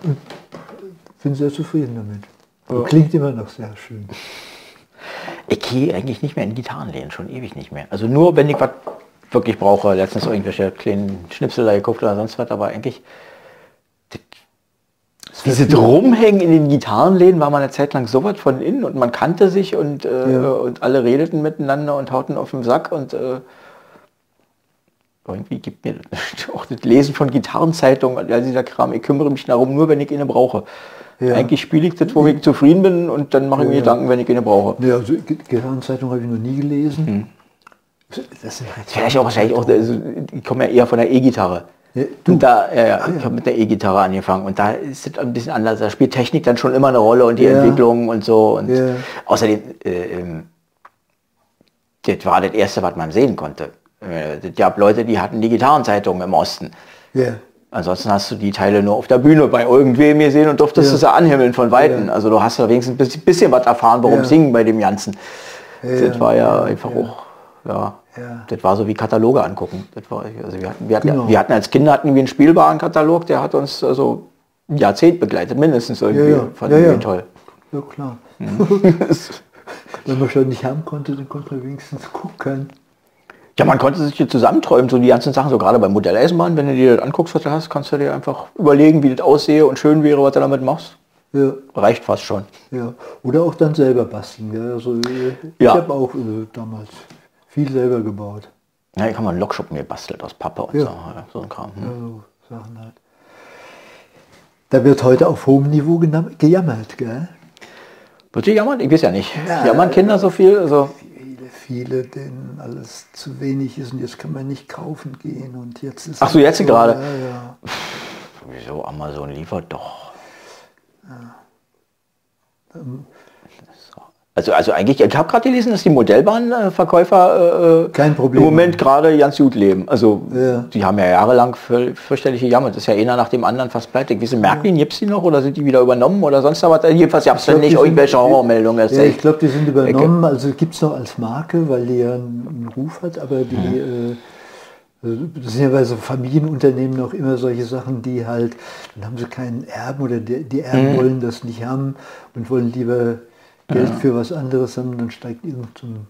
Und bin sehr zufrieden damit. Und Klingt immer noch sehr schön. Ich gehe eigentlich nicht mehr in Gitarrenläden, schon ewig nicht mehr. Also nur, wenn ich was wirklich brauche, letztens irgendwelche kleinen Schnipsel da gekauft oder sonst was, aber eigentlich diese Rumhängen in den Gitarrenläden war mal eine Zeit lang so was von innen und man kannte sich und, äh, Ja. und alle redeten miteinander und hauten auf den Sack und äh, irgendwie gibt mir auch das Lesen von Gitarrenzeitungen und all dieser Kram, ich kümmere mich darum nur, wenn ich eine brauche. Ja. Eigentlich spiele ich das, wo ich zufrieden bin und dann mache ich mir Ja. Gedanken, wenn ich eine brauche. Ja, also Gitarrenzeitung habe ich noch nie gelesen. Das sind halt Vielleicht auch wahrscheinlich auch, also, ich komme ja eher von der E-Gitarre. Du? und da, ja, ja, Ah, ich habe mit der E-Gitarre angefangen und da ist es ein bisschen anders. Da spielt Technik dann schon immer eine Rolle und die Ja. Entwicklung und so. Und Ja. außerdem, äh, ähm, das war das Erste, was man sehen konnte. Äh, Es gab Leute, die hatten die Gitarrenzeitungen im Osten. Ja. Ansonsten hast du die Teile nur auf der Bühne bei irgendwem gesehen und durftest Ja. es ja anhimmeln von Weitem. Also du hast da wenigstens ein bisschen, was erfahren, es ging bei dem Ganzen. das war ja, einfach auch, ja, Ja. das war so wie Kataloge angucken. Das war, also wir, hatten, wir, hatten, Genau. wir hatten als Kinder hatten wir einen spielbaren Katalog, der hat uns also ein Jahrzehnt begleitet, mindestens irgendwie. Ja, ja. Fanden Ja, wir ja. toll. Ja, klar. Wenn man schon nicht haben konnte, dann konnte man wenigstens gucken. Ja, man konnte sich hier zusammenträumen, so die ganzen Sachen, so gerade beim Modelleisenbahn, wenn du dir das anguckst, was du hast, kannst du dir einfach überlegen, wie das aussehe und schön wäre, was du damit machst. Ja, Reicht fast schon. ja. Oder auch dann selber basteln. Ja, also, ich Ja. habe auch äh, damals viel selber gebaut. Ja, ich habe mal einen Lokschuppen gebastelt aus Pappe und Ja. so, ja, so ein Kram. Ja, Hm. so Sachen halt. Da wird heute auf hohem Niveau gejammert, gell? Wird die jammern? Ich weiß ja nicht. Na, jammern Kinder so viel? Also, Viele, viele, denen alles zu wenig ist und jetzt kann man nicht kaufen gehen und jetzt ist Ach so, jetzt gerade. Ja, ja. wieso Amazon liefert doch. Also, also eigentlich, ich habe gerade gelesen, dass die Modellbahnverkäufer äh, Kein Problem im Moment gerade ganz gut leben. Also Ja. die haben ja jahrelang für, fürchterlich gejammert. Das ist ja einer nach dem anderen fast pleite. Wie sind Märklin, gibt es die noch oder sind die wieder übernommen oder sonst was? Jedenfalls gab es dann glaub, nicht irgendwelche Horrormeldungen. Ja, ich glaube, die sind übernommen. Also gibt es noch als Marke, weil die ja einen, Ruf hat, aber die, Mhm. äh, Also das sind ja bei so Familienunternehmen auch immer solche Sachen, die halt, dann haben sie keinen Erben oder die, die Erben Mhm. wollen das nicht haben und wollen lieber Geld für was anderes haben, dann steigt irgendein,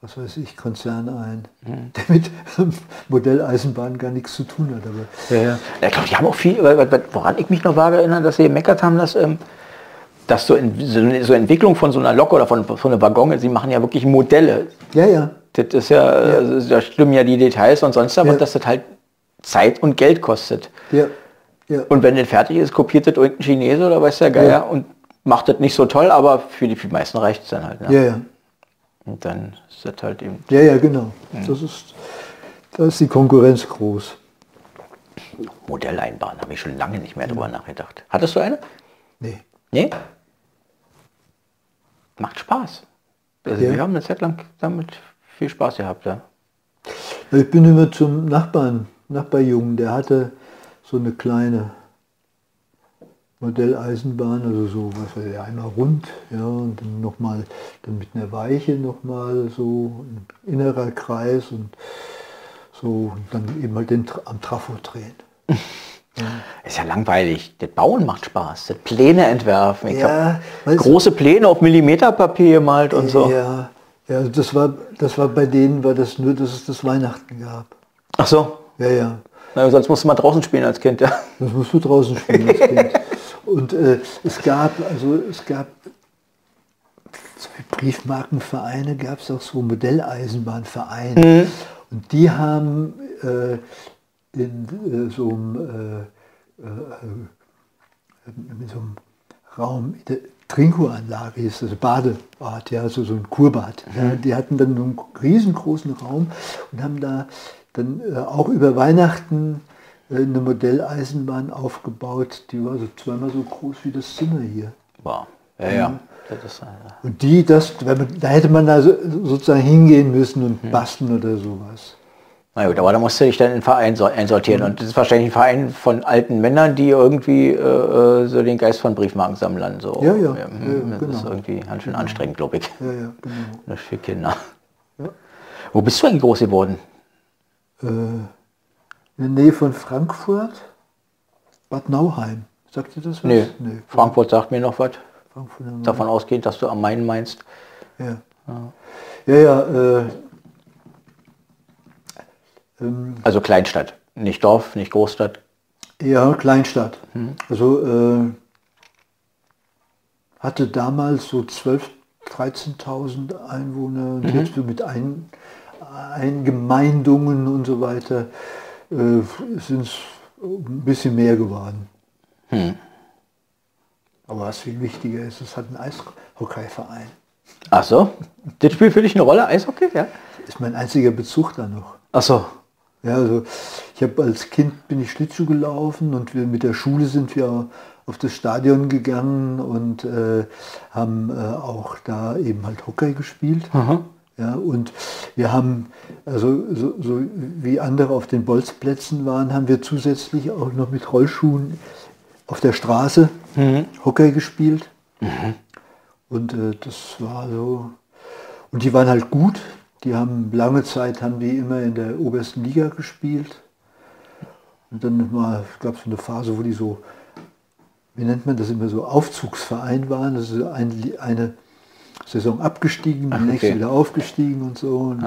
was weiß ich, Konzern ein, Mhm. der mit Modelleisenbahn gar nichts zu tun hat. Aber Ja, ja. ja ich glaube, die haben auch viel, woran ich mich noch vage erinnere, dass sie gemeckert haben, dass, ähm, dass so, in, so eine so Entwicklung von so einer Lok oder von, von einer Waggon, sie machen ja wirklich Modelle. ja, ja, Das ist ja, also, da stimmen ja die Details und sonst, aber Ja. dass das halt Zeit und Geld kostet. ja, ja. Und wenn das fertig ist, kopiert das irgendein Chinese oder weiß der Geier Ja. und macht das nicht so toll, aber für die, meisten reicht es dann halt. Ne? ja, ja. Und dann ist das halt eben Ja, ja, genau. Das ist, da ist die Konkurrenz groß. Modelleinbahn, habe ich schon lange nicht mehr drüber nachgedacht. Hattest du eine? Nee. Nee? Macht Spaß. Also Ja. wir haben eine Zeit lang damit viel Spaß gehabt, ja. Ich bin immer zum Nachbarn, Nachbarjungen, der hatte so eine kleine Modelleisenbahn, also so, was weiß ich, einmal rund, ja, und dann nochmal, dann mit einer Weiche nochmal so ein innerer Kreis und so, und dann eben halt den, am Trafo drehen. Ist ja langweilig. Das Bauen macht Spaß. Das Pläne entwerfen. Ich Ja, hab weißt du- große Pläne auf Millimeterpapier gemalt und so. Ja, ja, also das war, das war bei denen, war das nur, dass es das Weihnachten gab. Ach so. Ja, ja. Na, sonst musst du mal draußen spielen als Kind, ja. Das musst du draußen spielen als Kind. Und äh, es gab, also es gab Briefmarkenvereine, gab es auch so Modelleisenbahnvereine. Und die haben äh, in äh, so einem äh, äh, in so einem Raum, in der Trinkuranlage hieß das, Badebad, ja, also so ein Kurbad. Ja, die hatten dann einen riesengroßen Raum und haben da dann äh, auch über Weihnachten äh, eine Modelleisenbahn aufgebaut, die war so zweimal so groß wie das Zimmer hier. Wow. Ja, ja. Das ist, äh, Und die, das, wenn man, da hätte man da so, sozusagen hingehen müssen und basteln oder sowas. na gut, aber da musst du dich dann in einen Verein so- einsortieren. Und das ist wahrscheinlich ein Verein von alten Männern, die irgendwie äh, äh, so den Geist von Briefmarkensammlern so. Ja, ja, hm, ja, das ist genau. irgendwie ganz schön anstrengend, glaube ich. Ja, ja, genau. Das ist für Kinder. Ja. Wo bist du eigentlich groß geworden? Äh, in der Nähe von Frankfurt, Bad Nauheim. Sagt ihr das was? Nee, Nee, Frankfurt sagt mir noch was. Davon ausgehend, dass du am Main meinst. Ja, ja, ja äh, ähm, Also Kleinstadt. Nicht Dorf, nicht Großstadt. ja, Kleinstadt. Hm. Also äh, hatte damals so 12.000, 13.000 Einwohner Mhm. und jetzt so mit ein, Eingemeindungen und so weiter sind es ein bisschen mehr geworden. Hm. Aber was viel wichtiger ist, es hat einen Eishockeyverein. Ach so. Das spielt für dich eine Rolle, Eishockey? Ja. Ist mein einziger Bezug da noch. Ach so. Ja, also ich habe als Kind bin ich Schlittschuh gelaufen und wir mit der Schule sind wir auf das Stadion gegangen und äh, haben äh, auch da eben halt Hockey gespielt. Ja, und wir haben, also so, so wie andere auf den Bolzplätzen waren, haben wir zusätzlich auch noch mit Rollschuhen auf der Straße Hockey gespielt. Und äh, das war so. Und die waren halt gut. Die haben lange Zeit haben die immer in der obersten Liga gespielt. Und dann mal gab es so eine Phase, wo die so, wie nennt man das immer so, Aufzugsverein waren. Das ist ein, Li- eine Saison abgestiegen, die Ach, nächste okay. wieder aufgestiegen und so. Und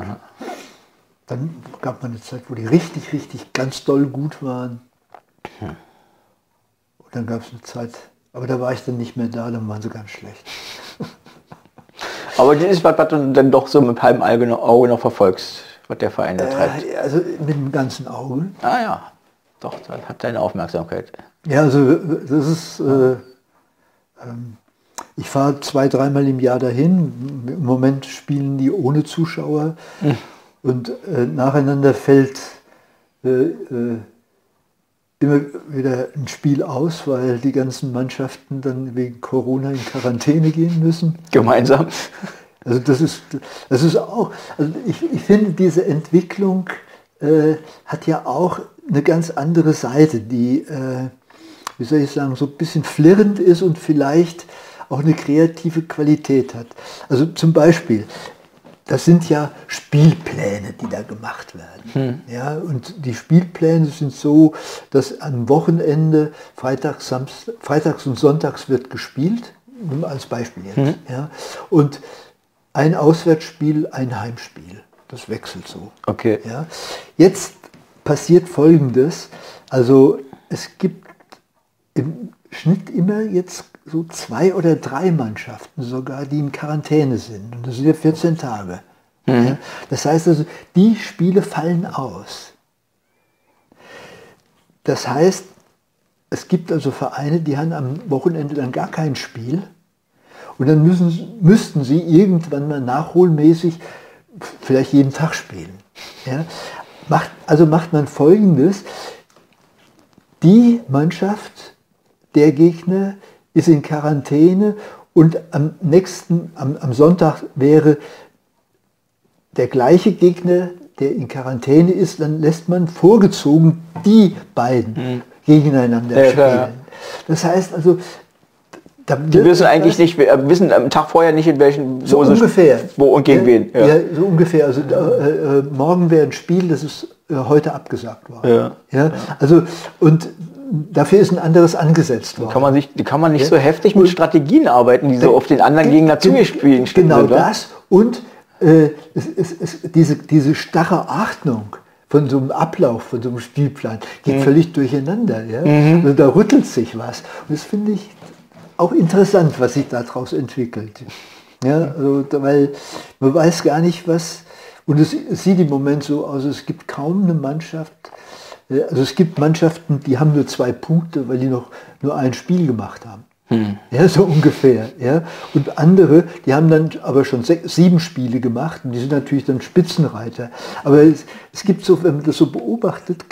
dann gab man eine Zeit, wo die richtig, richtig ganz doll gut waren. Und dann gab es eine Zeit, aber da war ich dann nicht mehr da, dann waren sie ganz schlecht. Aber das ist was, was du dann doch so mit halbem Auge noch, Auge noch verfolgst, was der Verein da treibt. Äh, also mit dem ganzen Auge. Ah ja, doch, das hat deine Aufmerksamkeit. Ja, also das ist, äh, ähm, ich fahre zwei, dreimal im Jahr dahin. Im Moment spielen die ohne Zuschauer und äh, nacheinander fällt äh, äh, immer wieder ein Spiel aus, weil die ganzen Mannschaften dann wegen Corona in Quarantäne gehen müssen. Gemeinsam. Also das ist, das ist auch, also ich, ich finde diese Entwicklung äh, hat ja auch eine ganz andere Seite, die, äh, wie soll ich sagen, so ein bisschen flirrend ist und vielleicht auch eine kreative Qualität hat. Also zum Beispiel, das sind ja Spielpläne, die da gemacht werden. Hm. Ja, und die Spielpläne sind so, dass am Wochenende Freitags, Samstag, Freitags und Sonntags wird gespielt, als Beispiel jetzt. Hm. Ja, und ein Auswärtsspiel, ein Heimspiel. Das wechselt so. Okay. Ja. Jetzt passiert Folgendes. Also es gibt im Schnitt immer jetzt so zwei oder drei Mannschaften sogar, die in Quarantäne sind. Und das sind ja 14 Tage. Mhm. Ja, das heißt also, die Spiele fallen aus. Das heißt, es gibt also Vereine, die haben am Wochenende dann gar kein Spiel. Und dann müssen, müssten sie irgendwann mal nachholmäßig vielleicht jeden Tag spielen. Ja? Macht, also macht man Folgendes. Die Mannschaft, der Gegner, ist in Quarantäne und am nächsten, am, am Sonntag wäre der gleiche Gegner, der in Quarantäne ist, dann lässt man vorgezogen die beiden mhm. gegeneinander ja, spielen. Klar. Das heißt also, die wissen eigentlich nicht, wissen am Tag vorher nicht in welchen so ungefähr wo und gegen ja, wen. Ja. ja. so ungefähr. Also äh, äh, morgen wäre ein Spiel, das ist äh, heute abgesagt worden. Ja. ja. Also und dafür ist ein anderes angesetzt worden. Kann man, sich, kann man nicht ja? so heftig mit Strategien arbeiten, die so auf den anderen Gegner zugespielt Genau sind, das und äh, es, es, es, diese, diese starre Ordnung von so einem Ablauf, von so einem Spielplan, geht mhm. völlig durcheinander. Ja? Mhm. Also da rüttelt sich was. Und das finde ich auch interessant, was sich daraus entwickelt. Ja, also, weil man weiß gar nicht, was, und es, sieht im Moment so aus, es gibt kaum eine Mannschaft, also es gibt Mannschaften, die haben nur zwei Punkte, weil die noch nur ein Spiel gemacht haben. Hm. Ja, so ungefähr. Ja. Und andere, die haben dann aber schon sechs, sieben Spiele gemacht und die sind natürlich dann Spitzenreiter. Aber es, es gibt so, wenn man das so beobachtet,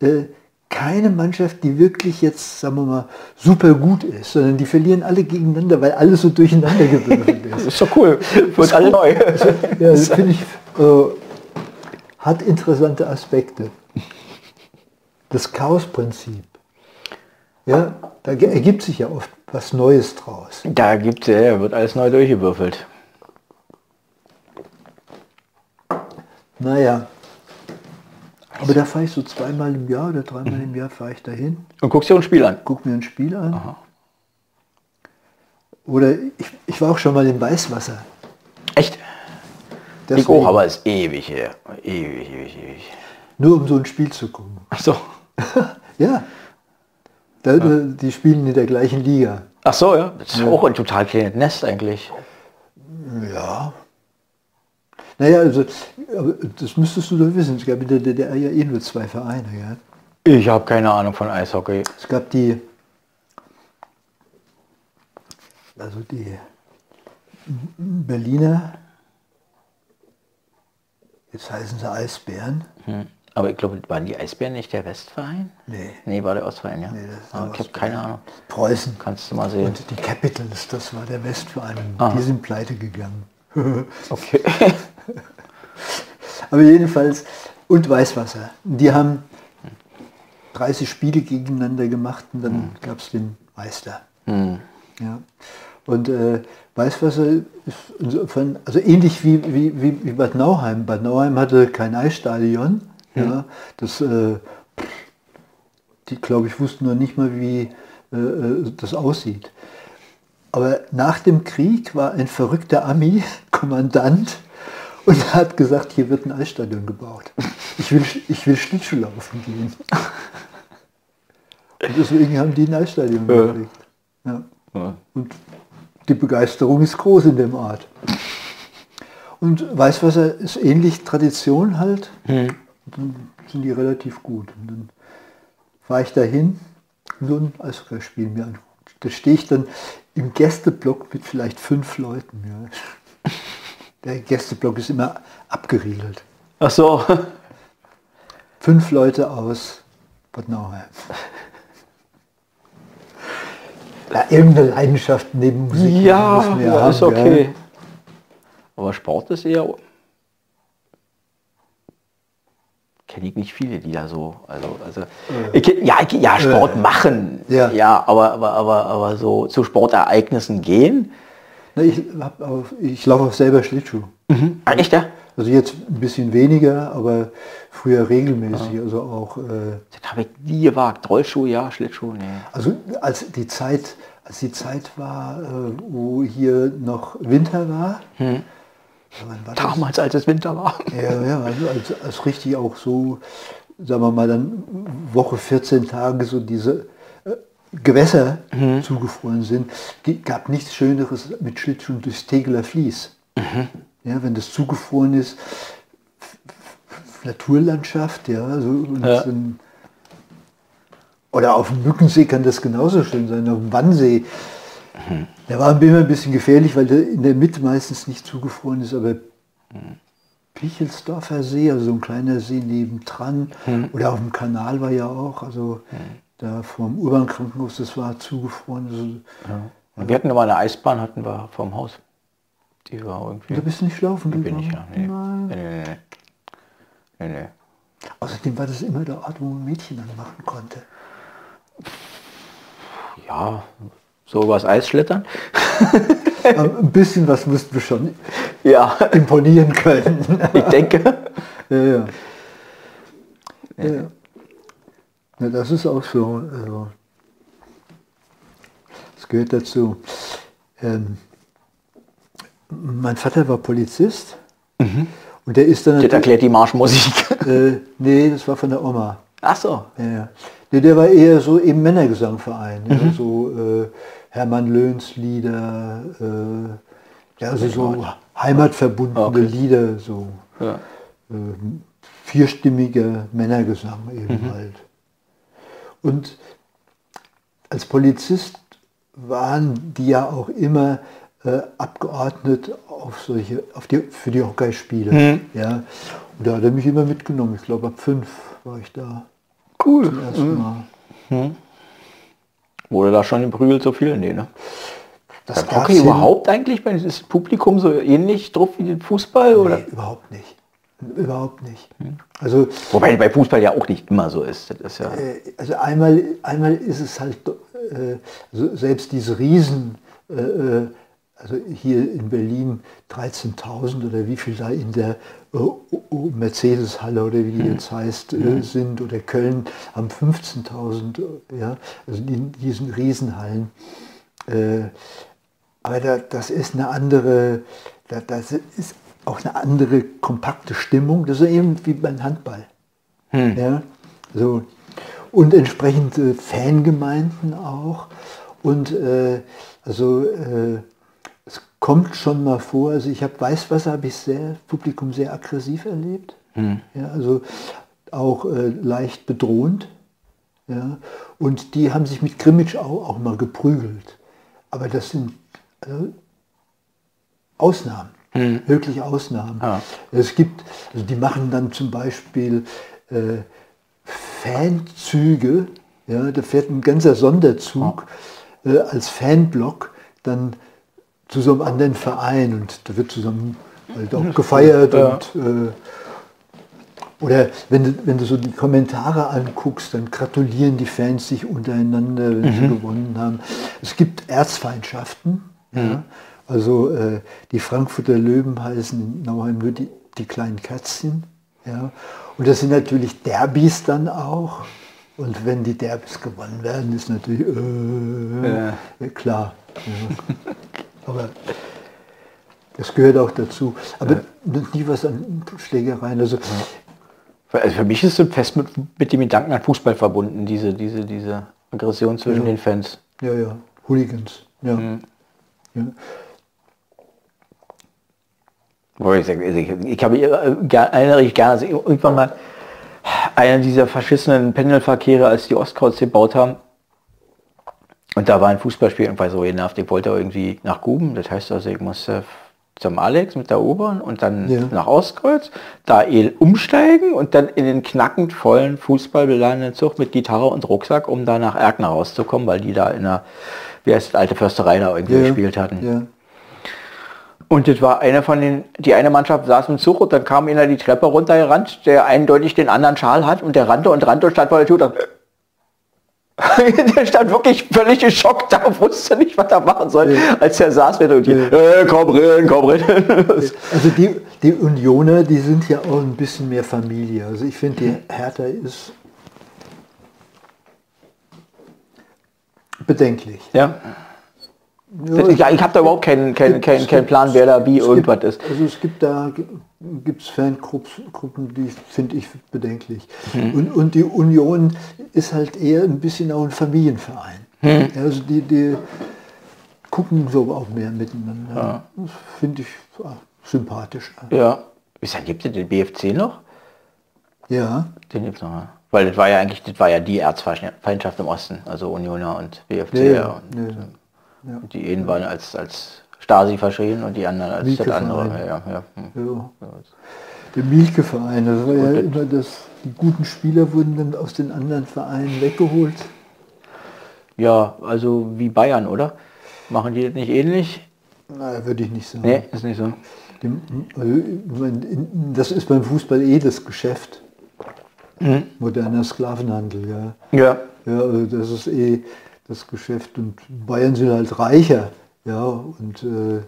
äh, keine Mannschaft, die wirklich jetzt, sagen wir mal, super gut ist, sondern die verlieren alle gegeneinander, weil alles so durcheinander gewürfelt ist. das ist doch cool. Wird alle neu. ja, das finde ich, äh, hat interessante Aspekte. Das Chaosprinzip. Ja, da ergibt sich ja oft was Neues draus. Da gibt ja, wird alles neu durchgewürfelt. Naja, aber da fahre ich so zweimal im Jahr oder dreimal im Jahr fahre ich dahin. Und guckst dir ein Spiel an? Guck mir ein Spiel an. Aha. Oder ich, ich war auch schon mal im Weißwasser. Echt? ich auch, aber ist ewig her. Ewig, ewig, ewig. Nur um so ein Spiel zu gucken. Ach so. ja. Da, ja. Die spielen in der gleichen Liga. Ach so, ja. Das ist ja. auch ein total kleines Nest eigentlich. Ja, naja, also das müsstest du doch wissen. Es gab in der DDR ja eh nur zwei Vereine. Ja? Ich habe keine Ahnung von Eishockey. Es gab die, also die Berliner, jetzt heißen sie Eisbären. Hm. Aber ich glaube, waren die Eisbären nicht der Westverein? Nee. Nee, war der Ostverein, ja. Nee, ah, ich habe keine Ahnung. Preußen. Kannst du mal sehen. Und die Capitals, das war der Westverein. Aha. Die sind pleite gegangen. okay. Aber jedenfalls, und Weißwasser. Die haben 30 Spiele gegeneinander gemacht und dann mhm. gab es den Meister. Mhm. Ja. Und äh, Weißwasser ist insofern, also ähnlich wie, wie, wie, wie, Bad Nauheim. Bad Nauheim hatte kein Eisstadion. Mhm. Ja, das, äh, die, glaube ich, wussten noch nicht mal, wie äh, äh das aussieht. Aber nach dem Krieg war ein verrückter Ami Kommandant und hat gesagt, hier wird ein Eisstadion gebaut. Ich will, ich will Schlittschuh laufen gehen. Und deswegen haben die ein Eisstadion ja. gekriegt. Ja. Ja. Und die Begeisterung ist groß in dem Ort. Und Weißwasser ist ähnlich Tradition halt. Hm. Dann sind die relativ gut. Und dann fahre ich dahin und so ein Eishockeyspiel mir an. Da stehe ich dann im Gästeblock mit vielleicht fünf Leuten. Ja. Der Gästeblock ist immer abgeriegelt. Ach so. Fünf Leute aus Bad Nauheim. Ja, irgendeine Leidenschaft neben Musik. Ja, ja haben, ist okay. Gell? Aber Sport ist eher kenne ich nicht viele, die da so, also, also ich, ja, ich, ja, Sport machen, ja, ja aber, aber, aber, aber so zu Sportereignissen gehen. Na, ich, ich laufe auch selber Schlittschuh. Mhm. Ah, echt, ja? Also jetzt ein bisschen weniger, aber früher regelmäßig. Also auch. Äh, Das habe ich nie gewagt. Rollschuh, ja, Schlittschuh, nee. also als die Zeit, als die Zeit war, äh, wo hier noch Winter war. Ja? Damals, als es Winter war. Ja, ja, also als, als richtig auch so, sagen wir mal, dann Woche 14 Tage so diese äh, Gewässer zugefroren sind, gab nichts Schöneres mit Schlittschuhen durchs Tegeler Fließ. Ja, wenn das zugefroren ist, Naturlandschaft, ja, so, Ja. dann- oder auf dem Mückensee kann das genauso schön sein, auf dem Wannsee. Der war immer ein bisschen gefährlich, weil der in der Mitte meistens nicht zugefroren ist, aber Pichelsdorfer See, also so ein kleiner See nebendran, oder auf dem Kanal war ja auch, also da vom Urbankrankenhaus, das war zugefroren. Also, Und wir hatten immer eine Eisbahn, hatten wir vorm Haus. Die war irgendwie... Da bist du nicht laufen Die bin ich ja. Nee. Nein. Nee, nee, nee. Außerdem war das immer der Ort, wo man Mädchen anmachen konnte. Ja, so übers Eis schlittern. Ein bisschen was mussten wir schon Ja, imponieren können. ich denke. ja, ja. ja. ja das ist auch so. Also, das gehört dazu. Ähm, mein Vater war Polizist und der ist dann Das erklärt die Marschmusik. äh, nee, das war von der Oma. Ach so. Ja. Nee, der war eher so im Männergesangverein. Ja, so äh, Hermann Löhns Lieder, äh, also so heimatverbundene Okay. Lieder, so Ja. ähm, vierstimmiger Männergesang eben halt. Und als Polizist waren die ja auch immer äh, abgeordnet auf solche, auf die, für die Hockeyspiele. Ja. Und da hat er mich immer mitgenommen. Ich glaube ab fünf war ich da Cool. zum ersten Mal. Wurde da schon geprügelt so viel? Nee, ne? Das Beim Hockey überhaupt eigentlich? Ist das Publikum so ähnlich drauf wie den Fußball? Oder? Nee, überhaupt nicht. Überhaupt nicht. Also, Wobei bei Fußball ja auch nicht immer so ist. Das ist ja. äh, also einmal, einmal ist es halt, also selbst diese Riesen, äh, äh, also hier in Berlin 13.000 oder wie viel da in der äh, Mercedes-Halle oder wie die jetzt heißt, äh, sind oder Köln haben 15.000, äh, ja, also in diesen Riesenhallen. Äh, aber da, das ist eine andere, da, das ist auch eine andere kompakte Stimmung. Das ist eben wie beim Handball. Ja, so. Und entsprechend äh, Fangemeinden auch. Und äh, also kommt schon mal vor, also ich habe Weißwasser, habe ich sehr, Publikum sehr aggressiv erlebt. Ja, also auch äh, leicht bedrohend. Ja, und die haben sich mit Grimmitsch auch, auch mal geprügelt. Aber das sind also Ausnahmen, wirklich Ausnahmen. Ja. Es gibt, also die machen dann zum Beispiel äh, Fanzüge, ja, da fährt ein ganzer Sonderzug äh, als Fanblock dann zu so einem anderen Verein und da wird zusammen halt auch gefeiert Ja. und äh, oder wenn du, wenn du so die Kommentare anguckst, dann gratulieren die Fans sich untereinander, wenn sie gewonnen haben. Es gibt Erzfeindschaften. Ja. Also äh, die Frankfurter Löwen heißen in Nauheim nur die, die kleinen Kätzchen. Ja. Und das sind natürlich Derbys dann auch. Und wenn die Derbys gewonnen werden, ist natürlich äh, ja. klar. Ja. Aber das gehört auch dazu. Aber nie was an Schlägereien. Also Also für mich ist es fest mit, mit dem Gedanken an Fußball verbunden, diese, diese, diese Aggression zwischen den Fans. Ja, ja, Hooligans. Ja. ja. Wobei Ich, sag, ich, habe äh, erinnere ich gerne, also irgendwann mal einer dieser verschissenen Pendelverkehre, als die Ostkreuze gebaut haben. Und da war ein Fußballspiel irgendwie so genervt. Ich wollte irgendwie nach Guben, das heißt also, ich musste zum Alex mit der U-Bahn und dann Ja. nach Ostkreuz, da eh umsteigen und dann in den knackend vollen Fußballbeladenen Zug mit Gitarre und Rucksack, um da nach Erkner rauszukommen, weil die da in der, wie heißt das, alte Försterei da irgendwie ja. gespielt hatten. Ja. Und das war einer von den, die eine Mannschaft saß im Zug und dann kam einer die Treppe runtergerannt, der eindeutig den anderen Schal hat und der rannte und rannte und stand vor der Tür und dann, der stand wirklich völlig geschockt da, wusste nicht, was er machen soll, ja. als er saß mit und die, ja. äh, komm rein, komm rein. Also die, die Unioner, die sind ja auch ein bisschen mehr Familie. Also ich finde, die Hertha ist bedenklich. Ja. Ja, ich habe da überhaupt keinen kein, kein, kein Plan, wer da wie irgendwas gibt, ist. Also es gibt da gibt's Fangruppen, die finde ich bedenklich. Hm. Und, und die Union ist halt eher ein bisschen auch ein Familienverein. Hm. Also die, die gucken so auch mehr miteinander. Ja. Das finde ich ah, sympathisch. Ja. Wie gibt es den BFC noch? Ja. Den gibt es noch. Weil das war ja eigentlich, das war ja die Erzfeindschaft im Osten, also Unioner und BFC. Ja, und, ja. Ja. Die einen waren als, als Stasi verschrien und die anderen als das andere. Ja, ja. Hm. ja. Der Mielke-Verein, das war ja immer das, die guten Spieler wurden dann aus den anderen Vereinen weggeholt. Ja, also wie Bayern, oder? Machen die das nicht ähnlich? Nein, würde ich nicht sagen. Nee, ist nicht so. Also, das ist beim Fußball eh das Geschäft. Mhm. Moderner Sklavenhandel, ja. Ja. Ja, also das ist eh das Geschäft und Bayern sind halt reicher, ja, und äh,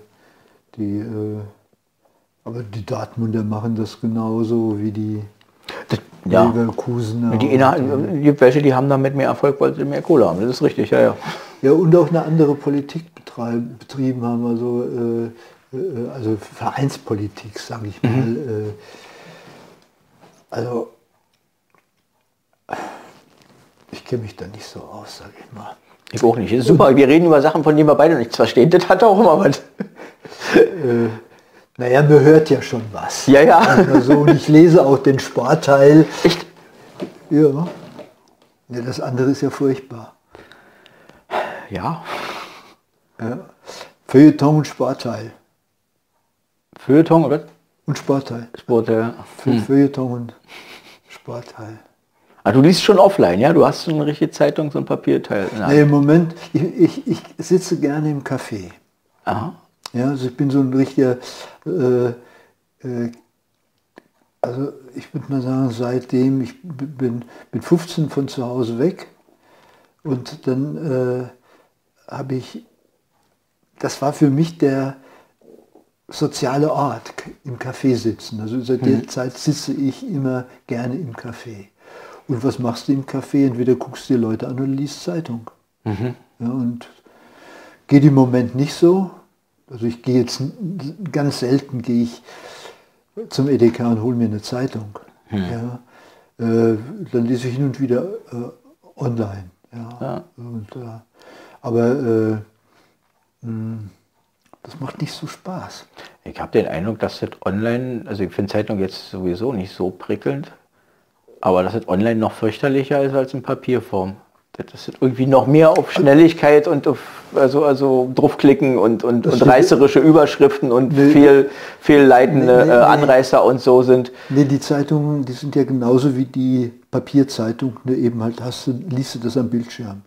die, äh, aber die Dortmunder machen das genauso wie die das, ja. Leverkusener. Die Inhalt, gibt welche, die haben damit mehr Erfolg, weil sie mehr Kohle haben, das ist richtig, ja, ja. Ja, und auch eine andere Politik betrieben haben, also, äh, äh also Vereinspolitik, sage ich mal. Mhm. Äh, also ich kenne mich da nicht so aus, sage ich mal. Ich auch nicht. ist super. Wir reden über Sachen, von denen wir beide nichts verstehen. Das hat auch immer was. Äh, naja, mir hört ja schon was. Ja, ja. Also, und ich lese auch den Sparteil. Echt? Ja. ja. Das andere ist ja furchtbar. Ja. ja. Feuilleton und Sparteil. Feuilleton, oder? Und Sparteil. Sportteil. Hm. Feuilleton und Sparteil. Ah, du liest schon offline, ja? Du hast so eine richtige Zeitung, so ein Papierteil. Nee, im Moment, ich, ich, ich sitze gerne im Café. Aha. Ja, also ich bin so ein richtiger, äh, äh, also ich würde mal sagen, seitdem ich bin mit 15 von zu Hause weg und dann äh, habe ich, das war für mich der soziale Ort, im Café sitzen. Also seit hm. der Zeit sitze ich immer gerne im Café. Und was machst du im Café? Entweder guckst du die Leute an oder liest Zeitung. Mhm. Ja, und geht im Moment nicht so. Also ich gehe jetzt ganz selten gehe ich zum EDK und hole mir eine Zeitung. Mhm. Ja. Äh, dann lese ich hin und wieder äh, online. Ja. ja. Und, äh, aber äh, mh, das macht nicht so Spaß. Ich habe den Eindruck, dass das online, also ich finde Zeitung jetzt sowieso nicht so prickelnd. Aber das ist online noch fürchterlicher ist als in Papierform. Das ist irgendwie noch mehr auf Schnelligkeit und auf also, also draufklicken und, und, und reißerische Überschriften und nee, viel, fehlleitende nee, nee, äh, Anreißer und so sind. Nee, die Zeitungen, die sind ja genauso wie die Papierzeitung, ne, eben halt hast du, liest du das am Bildschirm.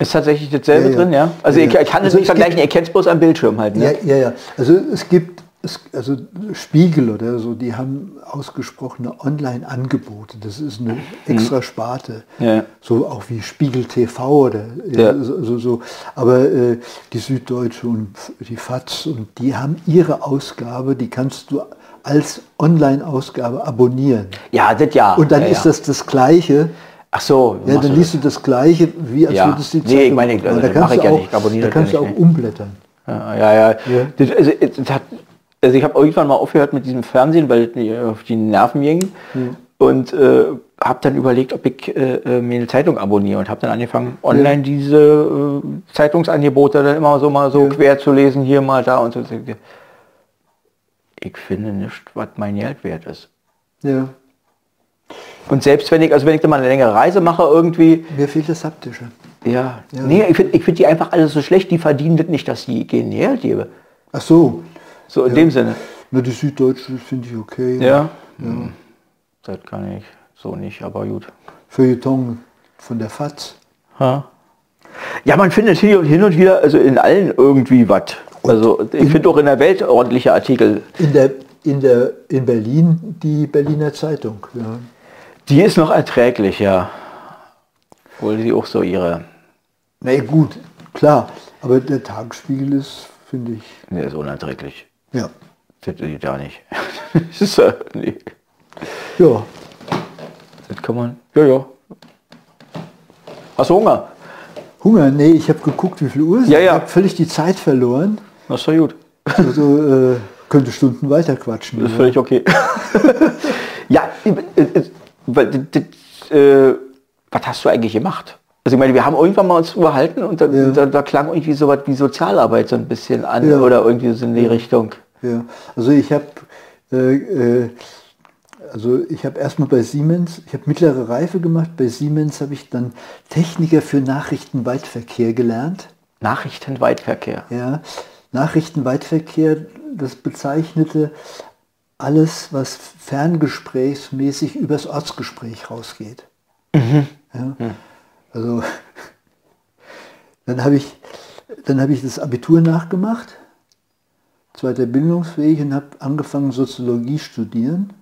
Ist tatsächlich dasselbe ja, ja. drin, ja? Also ja, ich kann es also nicht vergleichen, ihr kennt es bloß am Bildschirm halt. Ne? Ja, ja, ja. Also es gibt es, also Spiegel oder so, die haben ausgesprochene Online-Angebote. Das ist eine extra Sparte. Ja. So auch wie Spiegel TV oder ja. so, so, Aber äh, die Süddeutsche und die FAZ und die haben ihre Ausgabe, die kannst du als Online-Ausgabe abonnieren. Ja, das ja. Und dann ja, ist das das Gleiche. Ach so. Ja, dann liest du das Gleiche, wie als ja. würdest du die Zeitung... Nee, ich meine, also, da kannst du auch, ja da kannst du auch umblättern. Ja, ja. ja. Das, also, das hat also ich habe irgendwann mal aufgehört mit diesem Fernsehen, weil die auf die Nerven ging. Mhm. Und äh, habe dann überlegt, ob ich äh, äh, mir eine Zeitung abonniere und habe dann angefangen, online ja. diese äh, Zeitungsangebote dann immer so mal so ja. quer zu lesen, hier mal da und so. Ich finde nicht, was mein Geld wert ist. Ja. Und selbst wenn ich, also wenn ich dann mal eine längere Reise mache irgendwie. Mir fehlt das Haptische. Ja. ja. Nee, ich finde ich find die einfach alles so schlecht, die verdienen das nicht, dass die Geld gebe. Ach so. So in ja. dem Sinne. Na, die Süddeutsche finde ich okay. Ja? ja. Hm. Das kann ich so nicht, aber gut. Feuilleton von der FAZ. Ha. Ja, man findet hier und hin und wieder, also in allen irgendwie was. Also ich finde auch in der Welt ordentliche Artikel. In der in der in Berlin die Berliner Zeitung. Ja. Die ist noch erträglich, ja. Obwohl sie auch so ihre... Na gut, klar. Aber der Tagesspiegel ist, finde ich... Der ist unerträglich. Ja. Das geht ja nicht. das ist, nee. Ja. Das kann man... Ja, ja. Hast du Hunger? Hunger? Nee, ich habe geguckt, wie viel Uhr es ist. Ja, ja. Ich habe völlig die Zeit verloren. Das ist doch gut. Also äh, könnte Stunden weiter quatschen. Das ist ja. völlig okay. ja, äh, äh, äh, was hast du eigentlich gemacht? Also ich meine, wir haben irgendwann mal uns überhalten und da, Ja. da, da klang irgendwie so was wie Sozialarbeit so ein bisschen an Ja. oder irgendwie so in die Richtung. Ja, also ich habe äh, äh, also ich habe erstmal bei Siemens, ich habe mittlere Reife gemacht, bei Siemens habe ich dann Techniker für Nachrichtenweitverkehr gelernt. Nachrichtenweitverkehr. Ja, Nachrichtenweitverkehr, das bezeichnete alles, was ferngesprächsmäßig übers Ortsgespräch rausgeht. Ja, also dann habe ich, dann habe ich das Abitur nachgemacht, zweiter Bildungsweg und habe angefangen Soziologie studieren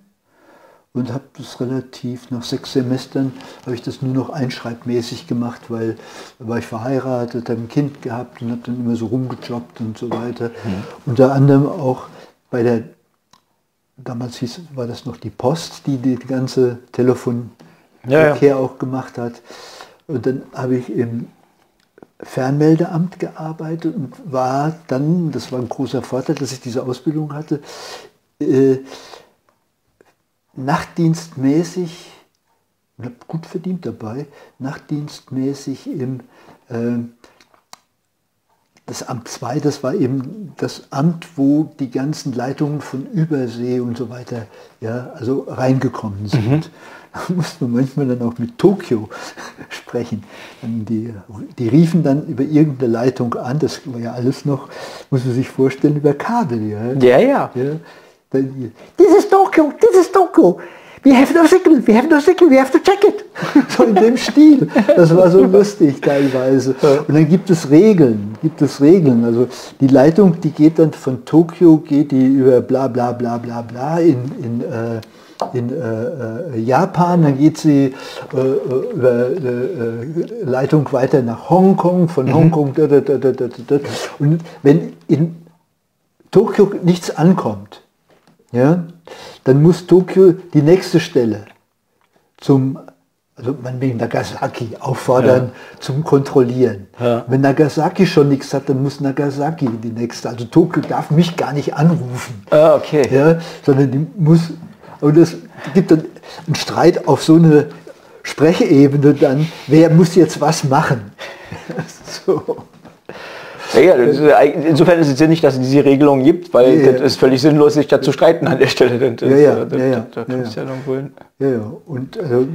und habe das relativ nach sechs Semestern habe ich das nur noch einschreibmäßig gemacht, weil da war ich verheiratet, habe ein Kind gehabt und habe dann immer so rumgejobbt und so weiter. Unter anderem auch bei der damals hieß, war das noch die Post, die die ganze Telefonverkehr Ja, auch gemacht hat. Und dann habe ich im Fernmeldeamt gearbeitet und war dann, das war ein großer Vorteil, dass ich diese Ausbildung hatte, äh, nachtdienstmäßig, gut verdient dabei, nachtdienstmäßig im äh, das Amt 2, das war eben das Amt, wo die ganzen Leitungen von Übersee und so weiter ja, also reingekommen sind. Da musste man manchmal dann auch mit Tokio sprechen. Die, die riefen dann über irgendeine Leitung an, das war ja alles noch, muss man sich vorstellen, über Kabel. Ja. Ja, ja. Ja, dann, die, this is Tokyo, this is Tokyo. We have no signal, we have no signal, we have to check it. So in dem Stil. Das war so lustig teilweise. Und dann gibt es Regeln, gibt es Regeln. Also die Leitung, die geht dann von Tokio, geht die über bla bla bla bla bla in, in, äh, in äh, äh, Japan, dann geht sie äh, äh, über äh, Leitung weiter nach Hongkong, von Hongkong, da, da, da, da, da, da. und wenn in Tokio nichts ankommt, ja, dann muss Tokio die nächste Stelle zum, also man wegen Nagasaki auffordern zum Kontrollieren. Ja. Wenn Nagasaki schon nichts hat, dann muss Nagasaki die nächste. Also Tokio darf mich gar nicht anrufen. Ah, okay. Ja, sondern die muss, und es gibt dann einen Streit auf so eine Sprechebene dann, wer muss jetzt was machen. so. Ja, ja, das ist, insofern ist es sinnig, dass es diese Regelung gibt, weil Ja, ja. das ist völlig sinnlos, sich da zu streiten an der Stelle. Das, Ja, ja, das, ja, ja, Da ja, kommst du ja. ja. Ja, ja. Und also,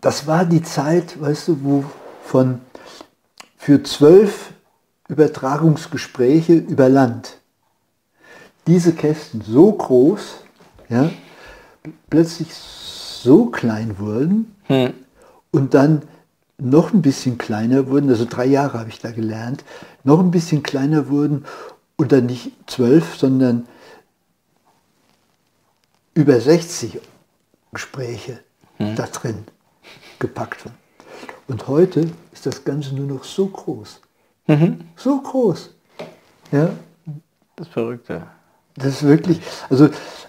das war die Zeit, weißt du, wo von für zwölf Übertragungsgespräche über Land diese Kästen so groß, ja, plötzlich so klein wurden Hm. und dann noch ein bisschen kleiner wurden, also drei Jahre habe ich da gelernt, noch ein bisschen kleiner wurden und dann nicht zwölf, sondern über 60 Gespräche da drin gepackt wurden. Und heute ist das Ganze nur noch so groß. So groß. Ja, Das ist verrückt, ja. das ist wirklich, also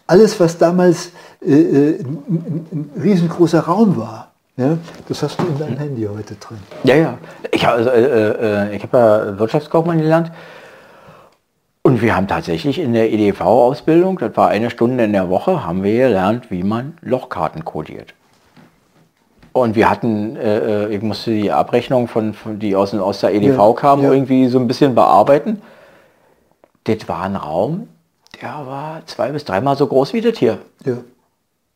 alles, was damals äh, äh, ein, ein, ein riesengroßer Raum war, ja, das hast du in deinem Handy heute drin. Ja, ja. Ich habe also, äh, äh, ich hab ja Wirtschaftskaufmann gelernt. Und wir haben tatsächlich in der EDV-Ausbildung, das war eine Stunde in der Woche, haben wir gelernt, wie man Lochkarten codiert. Und wir hatten, äh, äh, ich musste die Abrechnung von, von die aus, aus der EDV Ja, kamen, ja. irgendwie so ein bisschen bearbeiten. Das war ein Raum, der war zwei bis dreimal so groß wie das hier. Ja.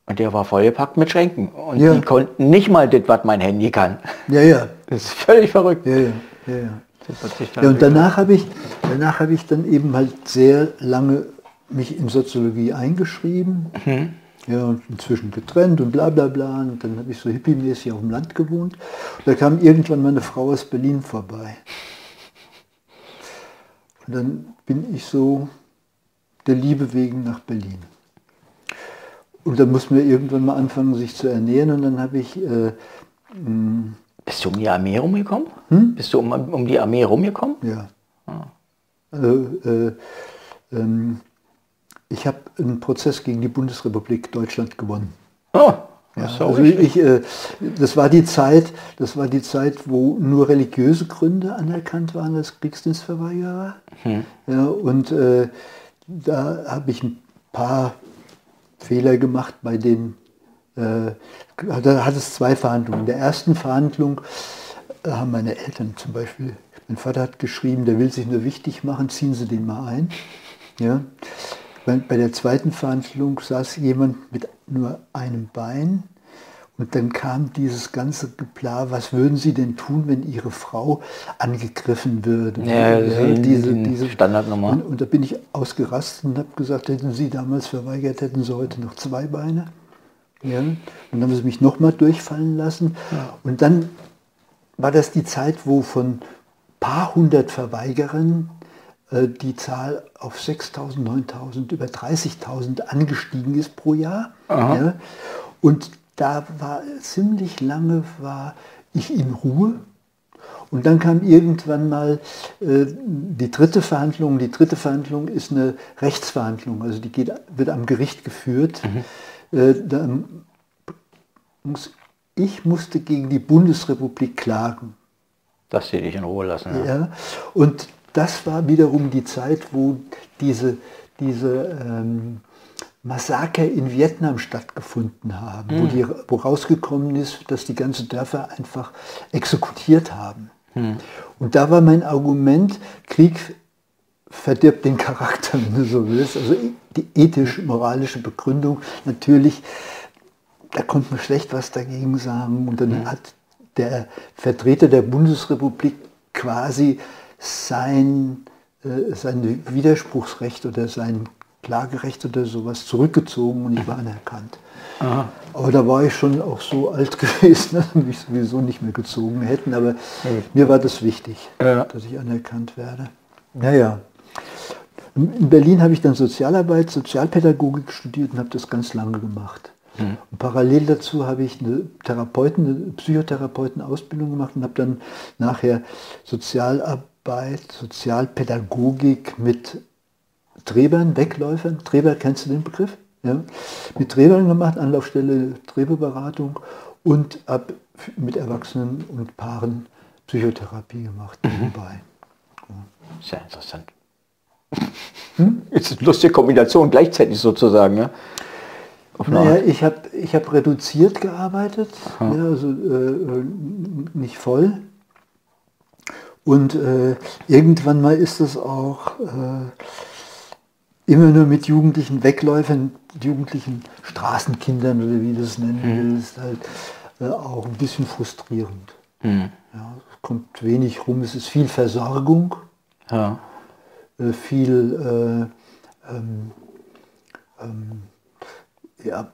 Und der war vollgepackt mit Schränken. Und Ja. die konnten nicht mal das, was mein Handy kann. Ja, ja, Das ist völlig verrückt. ja, ja, ja. ja. Ja, und danach habe ich, danach habe ich dann eben halt sehr lange mich in Soziologie eingeschrieben. Ja, und inzwischen getrennt und bla bla bla. Und dann habe ich so hippiemäßig auf dem Land gewohnt. Und da kam irgendwann meine Frau aus Berlin vorbei. Und dann bin ich so der Liebe wegen nach Berlin. Und dann mussten wir irgendwann mal anfangen, sich zu ernähren. Und dann habe ich äh, mh, Bist du um die Armee rumgekommen? Hm? Bist du um, um die Armee rumgekommen? Ja. Ah. Also, äh, ähm, ich habe einen Prozess gegen die Bundesrepublik Deutschland gewonnen. Oh, ja, also ich, äh, das war die Zeit, das war die Zeit, wo nur religiöse Gründe anerkannt waren als Kriegsdienstverweigerer. Hm. Ja, und äh, da habe ich ein paar Fehler gemacht, bei denen äh, da hat es zwei Verhandlungen. In der ersten Verhandlung äh, haben meine Eltern zum Beispiel, mein Vater hat geschrieben, der will sich nur wichtig machen, ziehen Sie den mal ein. Ja. Bei der zweiten Verhandlung saß jemand mit nur einem Bein und dann kam dieses ganze Geplar, was würden Sie denn tun, wenn Ihre Frau angegriffen würde? Ja, ja diese, diese Standardnummer. Und, und, da bin ich ausgerastet und habe gesagt, hätten Sie damals verweigert, hätten Sie heute noch zwei Beine. Ja? Und dann haben sie mich nochmal durchfallen lassen. Ja. Und dann war das die Zeit, wo von paar hundert Verweigerern äh, die Zahl auf 6.000, 9.000, über 30.000 angestiegen ist pro Jahr. Ja? Und da war ziemlich lange war ich in Ruhe. Und dann kam irgendwann mal äh, die dritte Verhandlung. Die dritte Verhandlung ist eine Rechtsverhandlung, also die geht, wird am Gericht geführt. Mhm. Äh, muss, ich musste gegen die Bundesrepublik klagen. Dass sie dich in Ruhe lassen. Ja. ja. Und das war wiederum die Zeit, wo diese, diese ähm, Massaker in Vietnam stattgefunden haben, mhm. wo, die, wo rausgekommen ist, dass die ganzen Dörfer einfach exekutiert haben. Mhm. Und da war mein Argument, Krieg verdirbt den Charakter, wenn du so willst. Also die ethisch-moralische Begründung natürlich, da konnte man schlecht was dagegen sagen. Und dann mhm. hat der Vertreter der Bundesrepublik quasi sein, äh, sein Widerspruchsrecht oder sein Klagerecht oder sowas zurückgezogen und ich war anerkannt. Aha. Aber da war ich schon auch so alt gewesen, dass mich sowieso nicht mehr gezogen hätten. Aber okay. mir war das wichtig, ja. dass ich anerkannt werde. Naja. In Berlin habe ich dann Sozialarbeit, Sozialpädagogik studiert und habe das ganz lange gemacht. Mhm. Und parallel dazu habe ich eine Therapeuten, eine Psychotherapeutenausbildung gemacht und habe dann nachher Sozialarbeit, Sozialpädagogik mit Träbern, Wegläufern, Träber, kennst du den Begriff? Ja? Mit Träbern gemacht, Anlaufstelle Träberberatung und ab mit Erwachsenen und Paaren Psychotherapie gemacht mhm. nebenbei. Sehr interessant. Hm? Ist eine lustige Kombination gleichzeitig sozusagen. Ja? Naja, ich habe ich hab reduziert gearbeitet, ja, also äh, nicht voll. Und äh, irgendwann mal ist es auch äh, immer nur mit jugendlichen Wegläufern, jugendlichen Straßenkindern oder wie du es nennen mhm. willst, halt äh, auch ein bisschen frustrierend. Mhm. Ja, es kommt wenig rum, es ist viel Versorgung, ja. äh, viel äh, ähm, ähm, ja,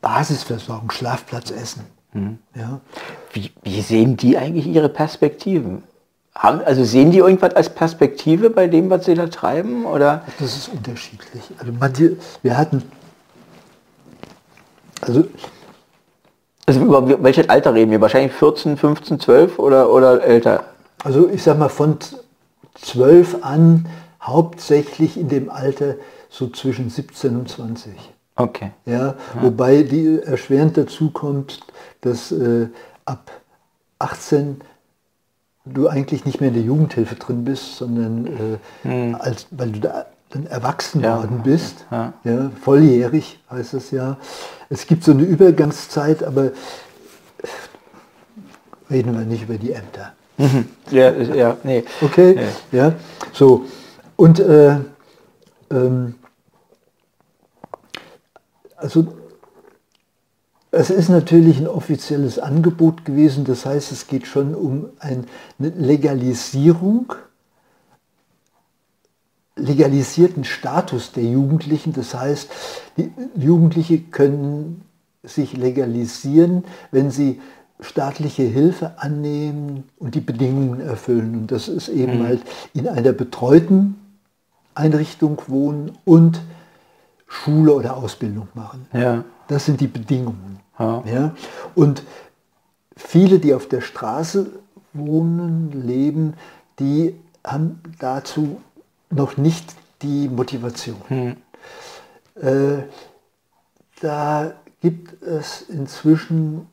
Basisversorgung, Schlafplatz, Essen. Mhm. Ja. Wie, wie, sehen die eigentlich ihre Perspektiven? Haben, also sehen die irgendwas als Perspektive bei dem, was sie da treiben? Oder? Das ist unterschiedlich. Also manche, wir hatten, also, also über welches Alter reden wir? Wahrscheinlich 14, 15, 12 oder, oder älter? Also ich sag mal von 12 an hauptsächlich in dem Alter so zwischen 17 und 20. Okay. Ja, ja. Wobei die erschwerend dazu kommt, dass äh, ab 18 du eigentlich nicht mehr in der Jugendhilfe drin bist, sondern äh, hm. als, weil du da dann erwachsen ja. worden bist, ja. ja. volljährig heißt es ja. Es gibt so eine Übergangszeit, aber reden wir nicht über die Ämter. Mhm. Ja, ja, nee. Okay, ja, ja. so. Und äh, ähm, also es ist natürlich ein offizielles Angebot gewesen, das heißt, es geht schon um eine Legalisierung, legalisierten Status der Jugendlichen. Das heißt, die Jugendliche können sich legalisieren, wenn sie staatliche Hilfe annehmen und die Bedingungen erfüllen. Und das ist eben mhm. halt in einer betreuten Einrichtung wohnen und Schule oder Ausbildung machen. Ja. Das sind die Bedingungen. Ja. ja. Und viele, die auf der Straße wohnen, leben, die haben dazu noch nicht die Motivation. Hm. Äh, da gibt es inzwischen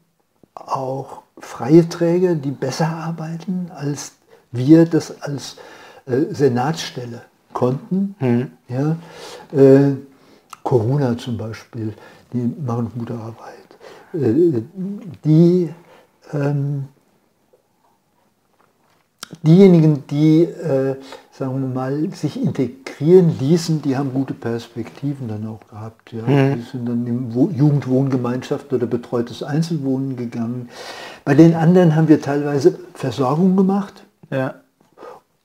auch freie Träger, die besser arbeiten, als wir das als äh, Senatsstelle konnten. Hm. Ja, äh, Corona zum Beispiel, die machen gute Arbeit. Äh, die ähm, diejenigen, die, äh, sagen wir mal, sich integrieren ließen, die haben gute Perspektiven dann auch gehabt. Ja. Mhm. Die sind dann in Wo Jugendwohngemeinschaft oder betreutes Einzelwohnen gegangen. Bei den anderen haben wir teilweise Versorgung gemacht. Ja.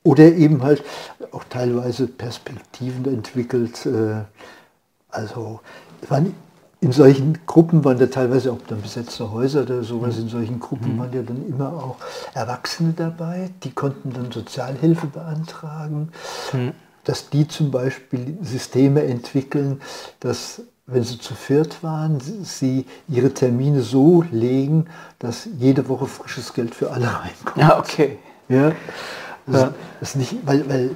Oder eben halt auch teilweise Perspektiven entwickelt. Äh, also waren in solchen Gruppen waren da teilweise auch dann besetzte Häuser oder sowas, in solchen Gruppen mhm. waren ja dann immer auch Erwachsene dabei, die konnten dann Sozialhilfe beantragen, mhm. dass die zum Beispiel Systeme entwickeln, dass wenn sie zu viert waren, sie ihre Termine so legen, dass jede Woche frisches Geld für alle reinkommt. Ja, okay. Ja, das, ja. das nicht, weil, weil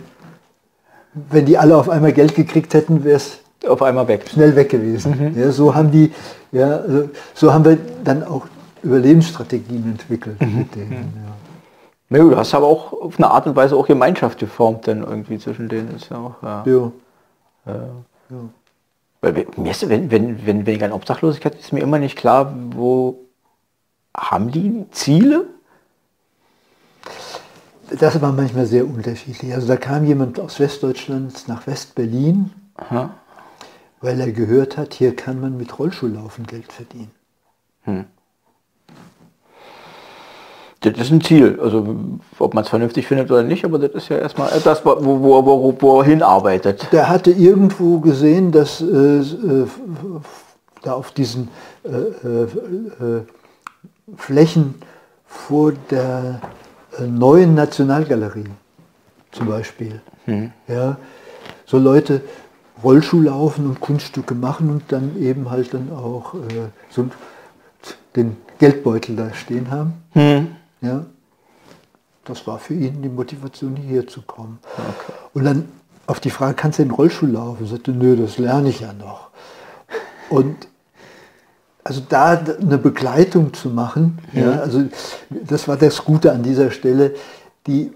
wenn die alle auf einmal Geld gekriegt hätten, wäre es auf einmal weg. Schnell weg gewesen. Mhm. Ja, so haben die, ja, also, so haben wir dann auch Überlebensstrategien entwickelt mhm. mit denen. Mhm. Ja. Ja, du hast aber auch auf eine Art und Weise auch Gemeinschaft geformt dann irgendwie zwischen denen. Ist ja auch, ja. ja. ja. Weil mir ist, wenn, wenn, wenn, wenn ich an Obdachlosigkeit ist mir immer nicht klar, wo haben die Ziele? Das war manchmal sehr unterschiedlich. Also da kam jemand aus Westdeutschland nach West-Berlin weil er gehört hat, hier kann man mit Rollschuhlaufen Geld verdienen. Hm. Das ist ein Ziel, also ob man es vernünftig findet oder nicht, aber das ist ja erstmal etwas, wo, wo, wo, wo er hinarbeitet. Der hatte irgendwo gesehen, dass äh, äh, da auf diesen äh, äh, äh Flächen vor der äh, neuen Nationalgalerie zum Beispiel, hm. ja, so Leute Rollschuh laufen und Kunststücke machen und dann eben halt dann auch äh, so den Geldbeutel da stehen haben. Hm. Ja. Das war für ihn die Motivation, hierher zu kommen. Okay. Und dann auf die Frage, kannst du den Rollschuh laufen? Er sagte, nö, das lerne ich ja noch. Und also da eine Begleitung zu machen, ja. ja also das war das Gute an dieser Stelle, die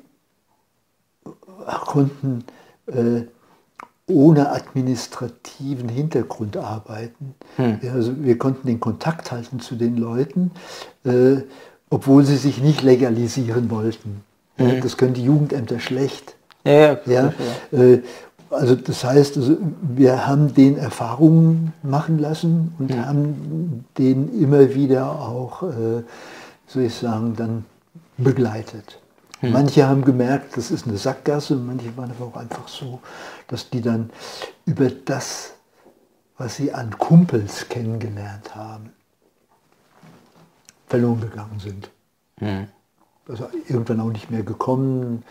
konnten äh, ohne administrativen Hintergrund arbeiten. Hm. Ja, also wir konnten den Kontakt halten zu den Leuten, äh, obwohl sie sich nicht legalisieren wollten. Hm. Ja, das können die Jugendämter schlecht. Ja, ja, äh, also das heißt, also wir haben den Erfahrungen machen lassen und hm. haben den immer wieder auch, äh, soll ich sagen, dann begleitet. Hm. Manche haben gemerkt, das ist eine Sackgasse, manche waren aber auch einfach so, dass die dann über das, was sie an Kumpels kennengelernt haben, verloren gegangen sind. Hm. Also irgendwann auch nicht mehr gekommen,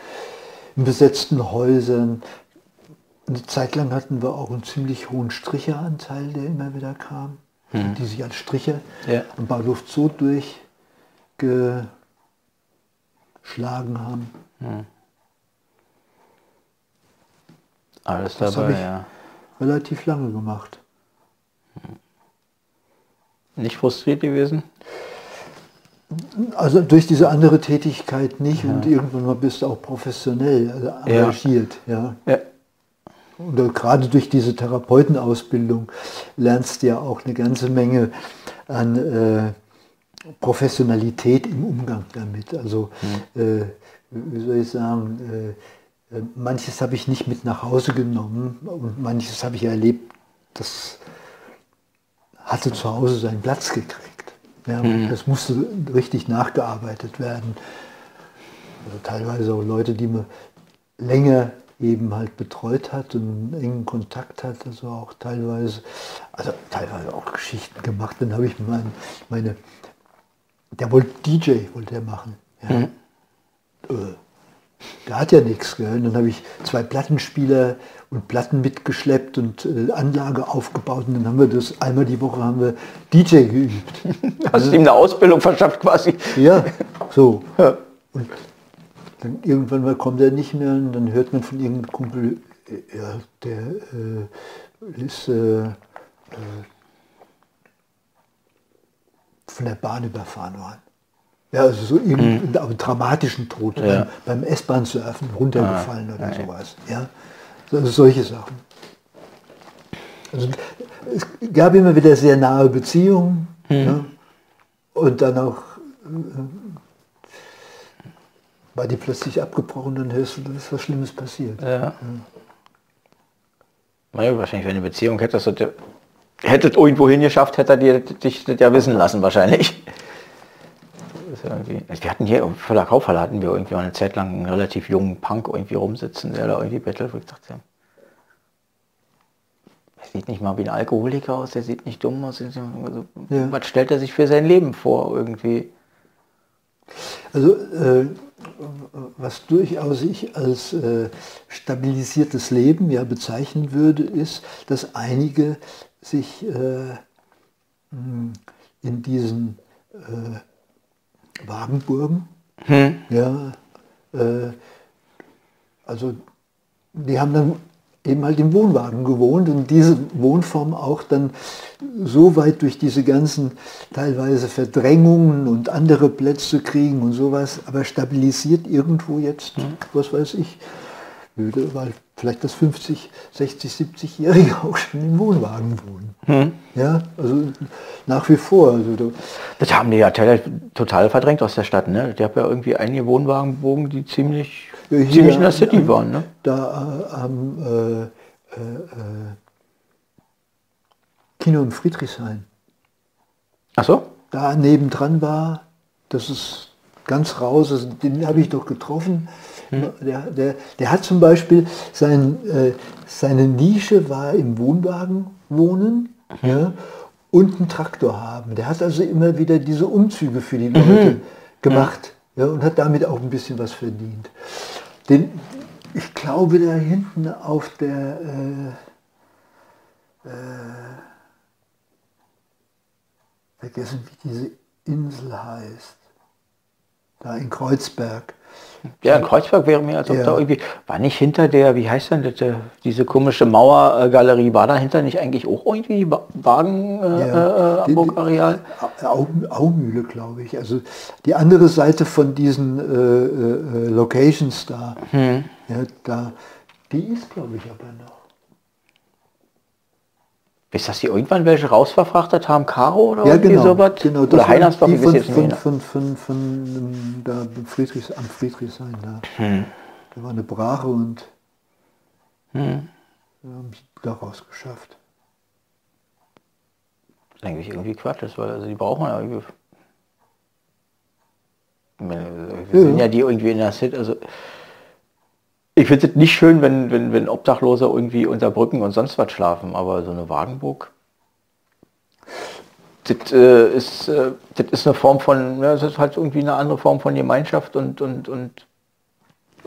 in besetzten Häusern. Eine Zeit lang hatten wir auch einen ziemlich hohen Stricheranteil, der immer wieder kam, hm. die sich als Stricher ja. am Bahnhof Zoo durchge geschlagen haben. Hm. Alles das dabei, ja. Relativ lange gemacht. Nicht frustriert gewesen? Also durch diese andere Tätigkeit nicht ja. und irgendwann mal bist du auch professionell also engagiert. Ja. ja. Und gerade durch diese Therapeutenausbildung lernst du ja auch eine ganze Menge an äh, Professionalität im Umgang damit. Also, mhm. äh, wie soll ich sagen, äh, manches habe ich nicht mit nach Hause genommen und manches habe ich erlebt, das hatte zu Hause seinen Platz gekriegt. Ja, mhm. Das musste richtig nachgearbeitet werden. Also teilweise auch Leute, die man länger eben halt betreut hat und einen engen Kontakt hat, also auch teilweise, also teilweise auch Geschichten gemacht. Dann habe ich mein, meine der wollte DJ, wollte er machen. Ja. Mhm. Äh, der hat ja nichts. Dann habe ich zwei Plattenspieler und Platten mitgeschleppt und äh, Anlage aufgebaut und dann haben wir das einmal die Woche haben wir DJ geübt. Hast du ihm eine Ausbildung verschafft quasi? Ja, so. Ja. Und dann irgendwann mal kommt er nicht mehr und dann hört man von irgendeinem Kumpel, äh, ja, der äh, ist äh, äh von der Bahn überfahren worden. Ja, also so eben mhm. einen dramatischen Tod, ja. beim, beim S-Bahn-Surfen runtergefallen ah, oder nein. sowas. Ja, also solche Sachen. Also, es gab immer wieder sehr nahe Beziehungen mhm. ja, und dann auch äh, war die plötzlich abgebrochen, dann hörst du, dass was Schlimmes passiert. Ja. ja. Naja, wahrscheinlich, wenn eine Beziehung hättest, hättet irgendwo hingeschafft, hätte er dich das ja wissen lassen wahrscheinlich irgendwie. Also wir hatten hier vor der Kaufhalle hatten wir irgendwie eine Zeit lang einen relativ jungen Punk irgendwie rumsitzen, der da irgendwie bettelt, wo ich dachte, er sieht nicht mal wie ein Alkoholiker aus, der sieht nicht dumm aus. Also, ja. Was stellt er sich für sein Leben vor irgendwie? Also äh, was durchaus ich als äh, stabilisiertes Leben ja bezeichnen würde, ist, dass einige sich äh, in diesen äh, Wagenburgen. Hm. Ja, äh, also die haben dann eben halt im Wohnwagen gewohnt und diese Wohnform auch dann so weit durch diese ganzen teilweise Verdrängungen und andere Plätze kriegen und sowas, aber stabilisiert irgendwo jetzt, hm. was weiß ich, würde, weil vielleicht das 50, 60, 70-Jährige auch schon im Wohnwagen wohnen. Hm. Ja, also nach wie vor. Also das haben die ja total verdrängt aus der Stadt. Ne? Die haben ja irgendwie einige Wohnwagenbogen, die ziemlich, ja, ziemlich in der City am, waren. Ne? Da äh, am äh, äh, Kino im Friedrichshain. Ach so? Da nebendran war, das ist ganz raus, also den habe ich doch getroffen. Hm. Der, der, der, hat zum Beispiel sein, äh, seine Nische war im Wohnwagen wohnen mhm. ja, und einen Traktor haben. Der hat also immer wieder diese Umzüge für die mhm. Leute mhm. gemacht ja, und hat damit auch ein bisschen was verdient. Den, ich glaube, da hinten auf der äh, äh, vergessen, wie diese Insel heißt. Da in Kreuzberg. Ja, in Kreuzberg wäre mir, als ob ja. da irgendwie, war nicht hinter der, wie heißt denn das, diese komische Mauergalerie, war dahinter nicht eigentlich auch irgendwie Wagenburgareal? Äh, ja. äh, Aumühle, glaube ich. Also die andere Seite von diesen äh, äh, Locations da, hm. ja, da, die ist, glaube ich, aber noch. Bis dass sie irgendwann welche rausverfrachtet haben, Caro oder ja, genau, sowas? Genau, oder Heinersdorf, die von, von, von, von, von, da Friedrichs, am Friedrichshain da. Hm. Da war eine Brache und hm. haben es da rausgeschafft. Das ist eigentlich irgendwie Quatsch, weil also die brauchen ja irgendwie. Wir ja. sind ja die irgendwie in der City, also ich finde es nicht schön, wenn, wenn, wenn Obdachlose irgendwie unter Brücken und sonst was schlafen, aber so eine Wagenburg, das, äh, ist, äh, das ist eine Form von, ja, das ist halt irgendwie eine andere Form von Gemeinschaft und, und, und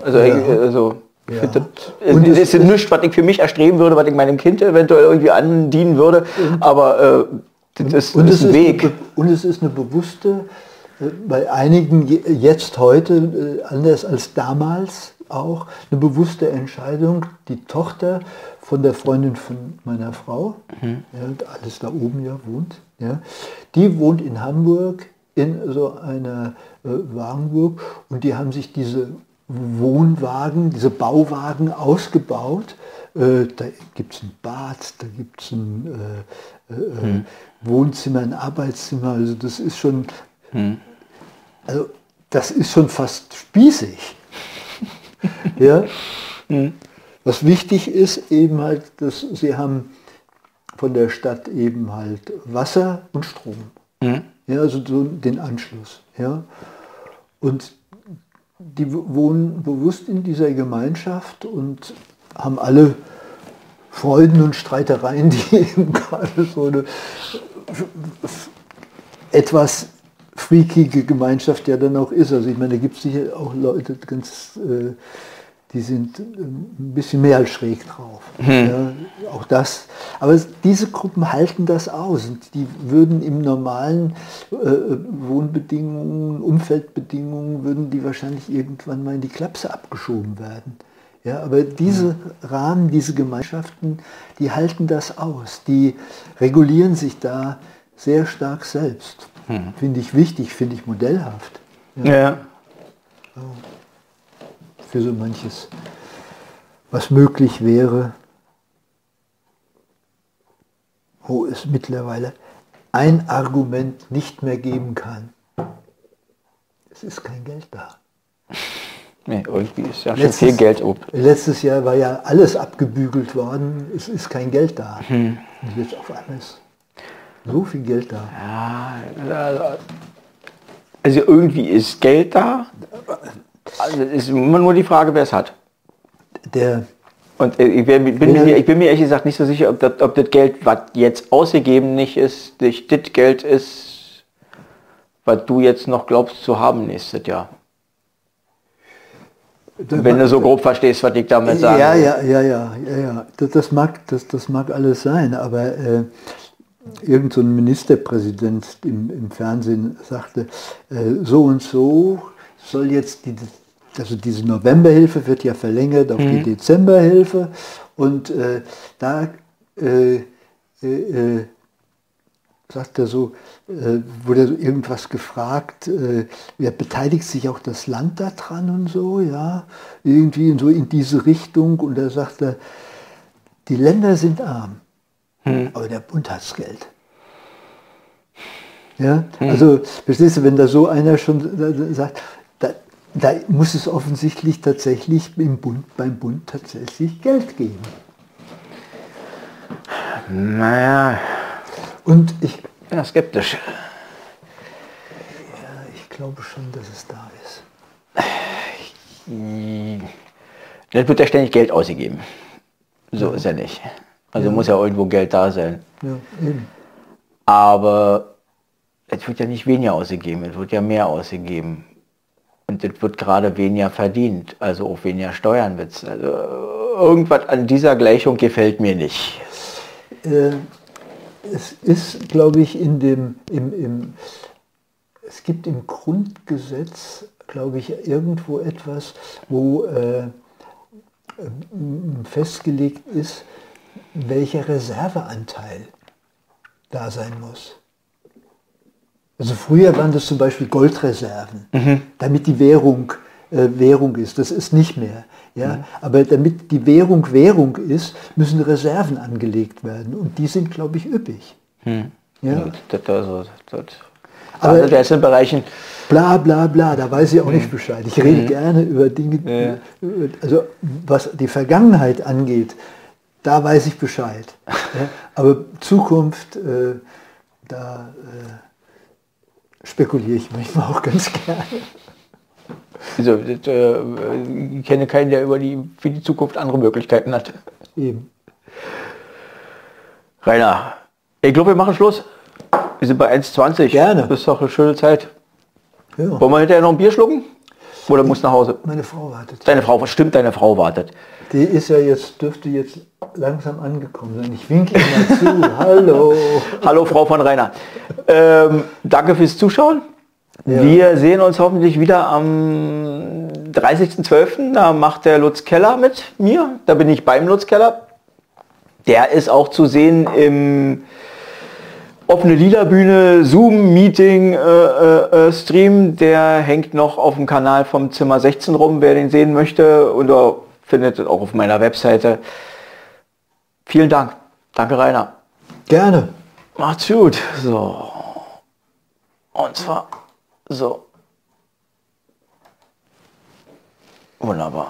also, ja. also ja. Das, und das ist nichts, was ich für mich erstreben würde, was ich meinem Kind eventuell irgendwie andienen würde, aber äh, das ist, und ist ein Weg. Eine, und es ist eine bewusste, äh, bei einigen jetzt heute, äh, anders als damals, auch eine bewusste Entscheidung, die Tochter von der Freundin von meiner Frau, mhm. ja, alles da oben ja wohnt, ja, die wohnt in Hamburg in so einer äh, Wagenburg und die haben sich diese Wohnwagen, diese Bauwagen ausgebaut. Äh, da gibt es ein Bad, da gibt es ein äh, äh, mhm. Wohnzimmer, ein Arbeitszimmer. Also das ist schon, mhm. also das ist schon fast spießig. ja? Mhm. Was wichtig ist eben halt, dass sie haben von der Stadt eben halt Wasser und Strom. Mhm. Ja, also so den Anschluss. Ja? Und die wohnen bewusst in dieser Gemeinschaft und haben alle Freuden und Streitereien, die eben gerade so eine etwas freakige Gemeinschaft ja dann auch ist. Also ich meine, da gibt es sicher auch Leute ganz, äh, die sind ähm, ein bisschen mehr als schräg drauf. Hm. Ja, auch das. Aber es, diese Gruppen halten das aus und die würden im normalen äh, Wohnbedingungen, Umfeldbedingungen, würden die wahrscheinlich irgendwann mal in die Klapse abgeschoben werden. Ja, aber diese hm. Rahmen, diese Gemeinschaften, die halten das aus. Die regulieren sich da sehr stark selbst. Hm. Finde ich wichtig, finde ich modellhaft. Ja. ja. Für so manches, was möglich wäre, wo es mittlerweile ein Argument nicht mehr geben kann. Es ist kein Geld da. Nee, irgendwie ist ja letztes, schon viel Geld ob. Letztes Jahr war ja alles abgebügelt worden, es ist kein Geld da. Hm. Und jetzt auf einmal ist so viel Geld da. Ja, also irgendwie ist Geld da. Also ist immer nur die Frage, wer es hat. Der und äh, ich bin, mir, ich bin mir ehrlich gesagt nicht so sicher, ob das, ob das Geld, was jetzt ausgegeben nicht ist, nicht das Geld ist, was du jetzt noch glaubst zu haben nächstes Jahr. Wenn du so grob verstehst, was ich damit sage. Ja, ja, ja, ja, ja, ja. Das, das mag, das, das mag alles sein, aber äh, irgend so ein Ministerpräsident im, im Fernsehen sagte, äh, so und so soll jetzt die, also diese Novemberhilfe wird ja verlängert auf mhm. die Dezemberhilfe und äh, da äh, äh, äh sagt er so, äh, wurde so irgendwas gefragt, wer beteiligt sich auch das Land daran und so, ja, irgendwie so in diese Richtung und da sagt er, die Länder sind arm. Hm. Aber der Bund hat das Geld. Ja, hm. also verstehst du, wenn da so einer schon sagt, da, da muss es offensichtlich tatsächlich im Bund, beim Bund tatsächlich Geld geben. Naja. Und ich. Ja, skeptisch. Ja, ich glaube schon, dass es da ist. Dann wird ja ständig Geld ausgegeben. So ist er nicht. Also ja. muss ja irgendwo Geld da sein. Ja. Aber es wird ja nicht weniger ausgegeben, es wird ja mehr ausgegeben. Und es wird gerade weniger verdient, also auch weniger Steuern wird Also irgendwas an dieser Gleichung gefällt mir nicht. Äh, es ist, glaube ich, in dem, im, im, es gibt im Grundgesetz, glaube ich, irgendwo etwas, wo äh, festgelegt ist, welcher Reserveanteil da sein muss. Also früher waren das zum Beispiel Goldreserven, mhm. damit die Währung äh, Währung ist. Das ist nicht mehr. Ja? Mhm. Aber damit die Währung Währung ist, müssen Reserven angelegt werden. Und die sind, glaube ich, üppig. Mhm. Ja? Das, das, das, aber also in Bereichen. Bla bla bla, da weiß ich auch nicht mhm. Bescheid. Ich rede mhm. gerne über Dinge, ja. also was die Vergangenheit angeht, da weiß ich Bescheid. Aber Zukunft, äh, da äh, spekuliere ich manchmal auch ganz gerne. Also, das, äh, ich kenne keinen, der über die, für die Zukunft andere Möglichkeiten hat. Eben. Rainer, ich glaube, wir machen Schluss. Wir sind bei 1,20. Gerne. Das ist doch eine schöne Zeit. Ja. Wollen wir hinterher noch ein Bier schlucken? Oder muss nach Hause? Meine Frau wartet. Deine Frau, stimmt, deine Frau wartet. Die ist ja jetzt, dürfte jetzt langsam angekommen sein. Ich winke mal zu. Hallo. Hallo, Frau von Rainer. Ähm, danke fürs Zuschauen. Ja. Wir sehen uns hoffentlich wieder am 30.12. Da macht der Lutz Keller mit mir. Da bin ich beim Lutz Keller. Der ist auch zu sehen im offene Liederbühne, Zoom-Meeting, äh, äh, äh, Stream, der hängt noch auf dem Kanal vom Zimmer 16 rum, wer den sehen möchte. Und da findet es auch auf meiner Webseite. Vielen Dank. Danke, Rainer. Gerne. Macht's gut. So. Und zwar so. Wunderbar.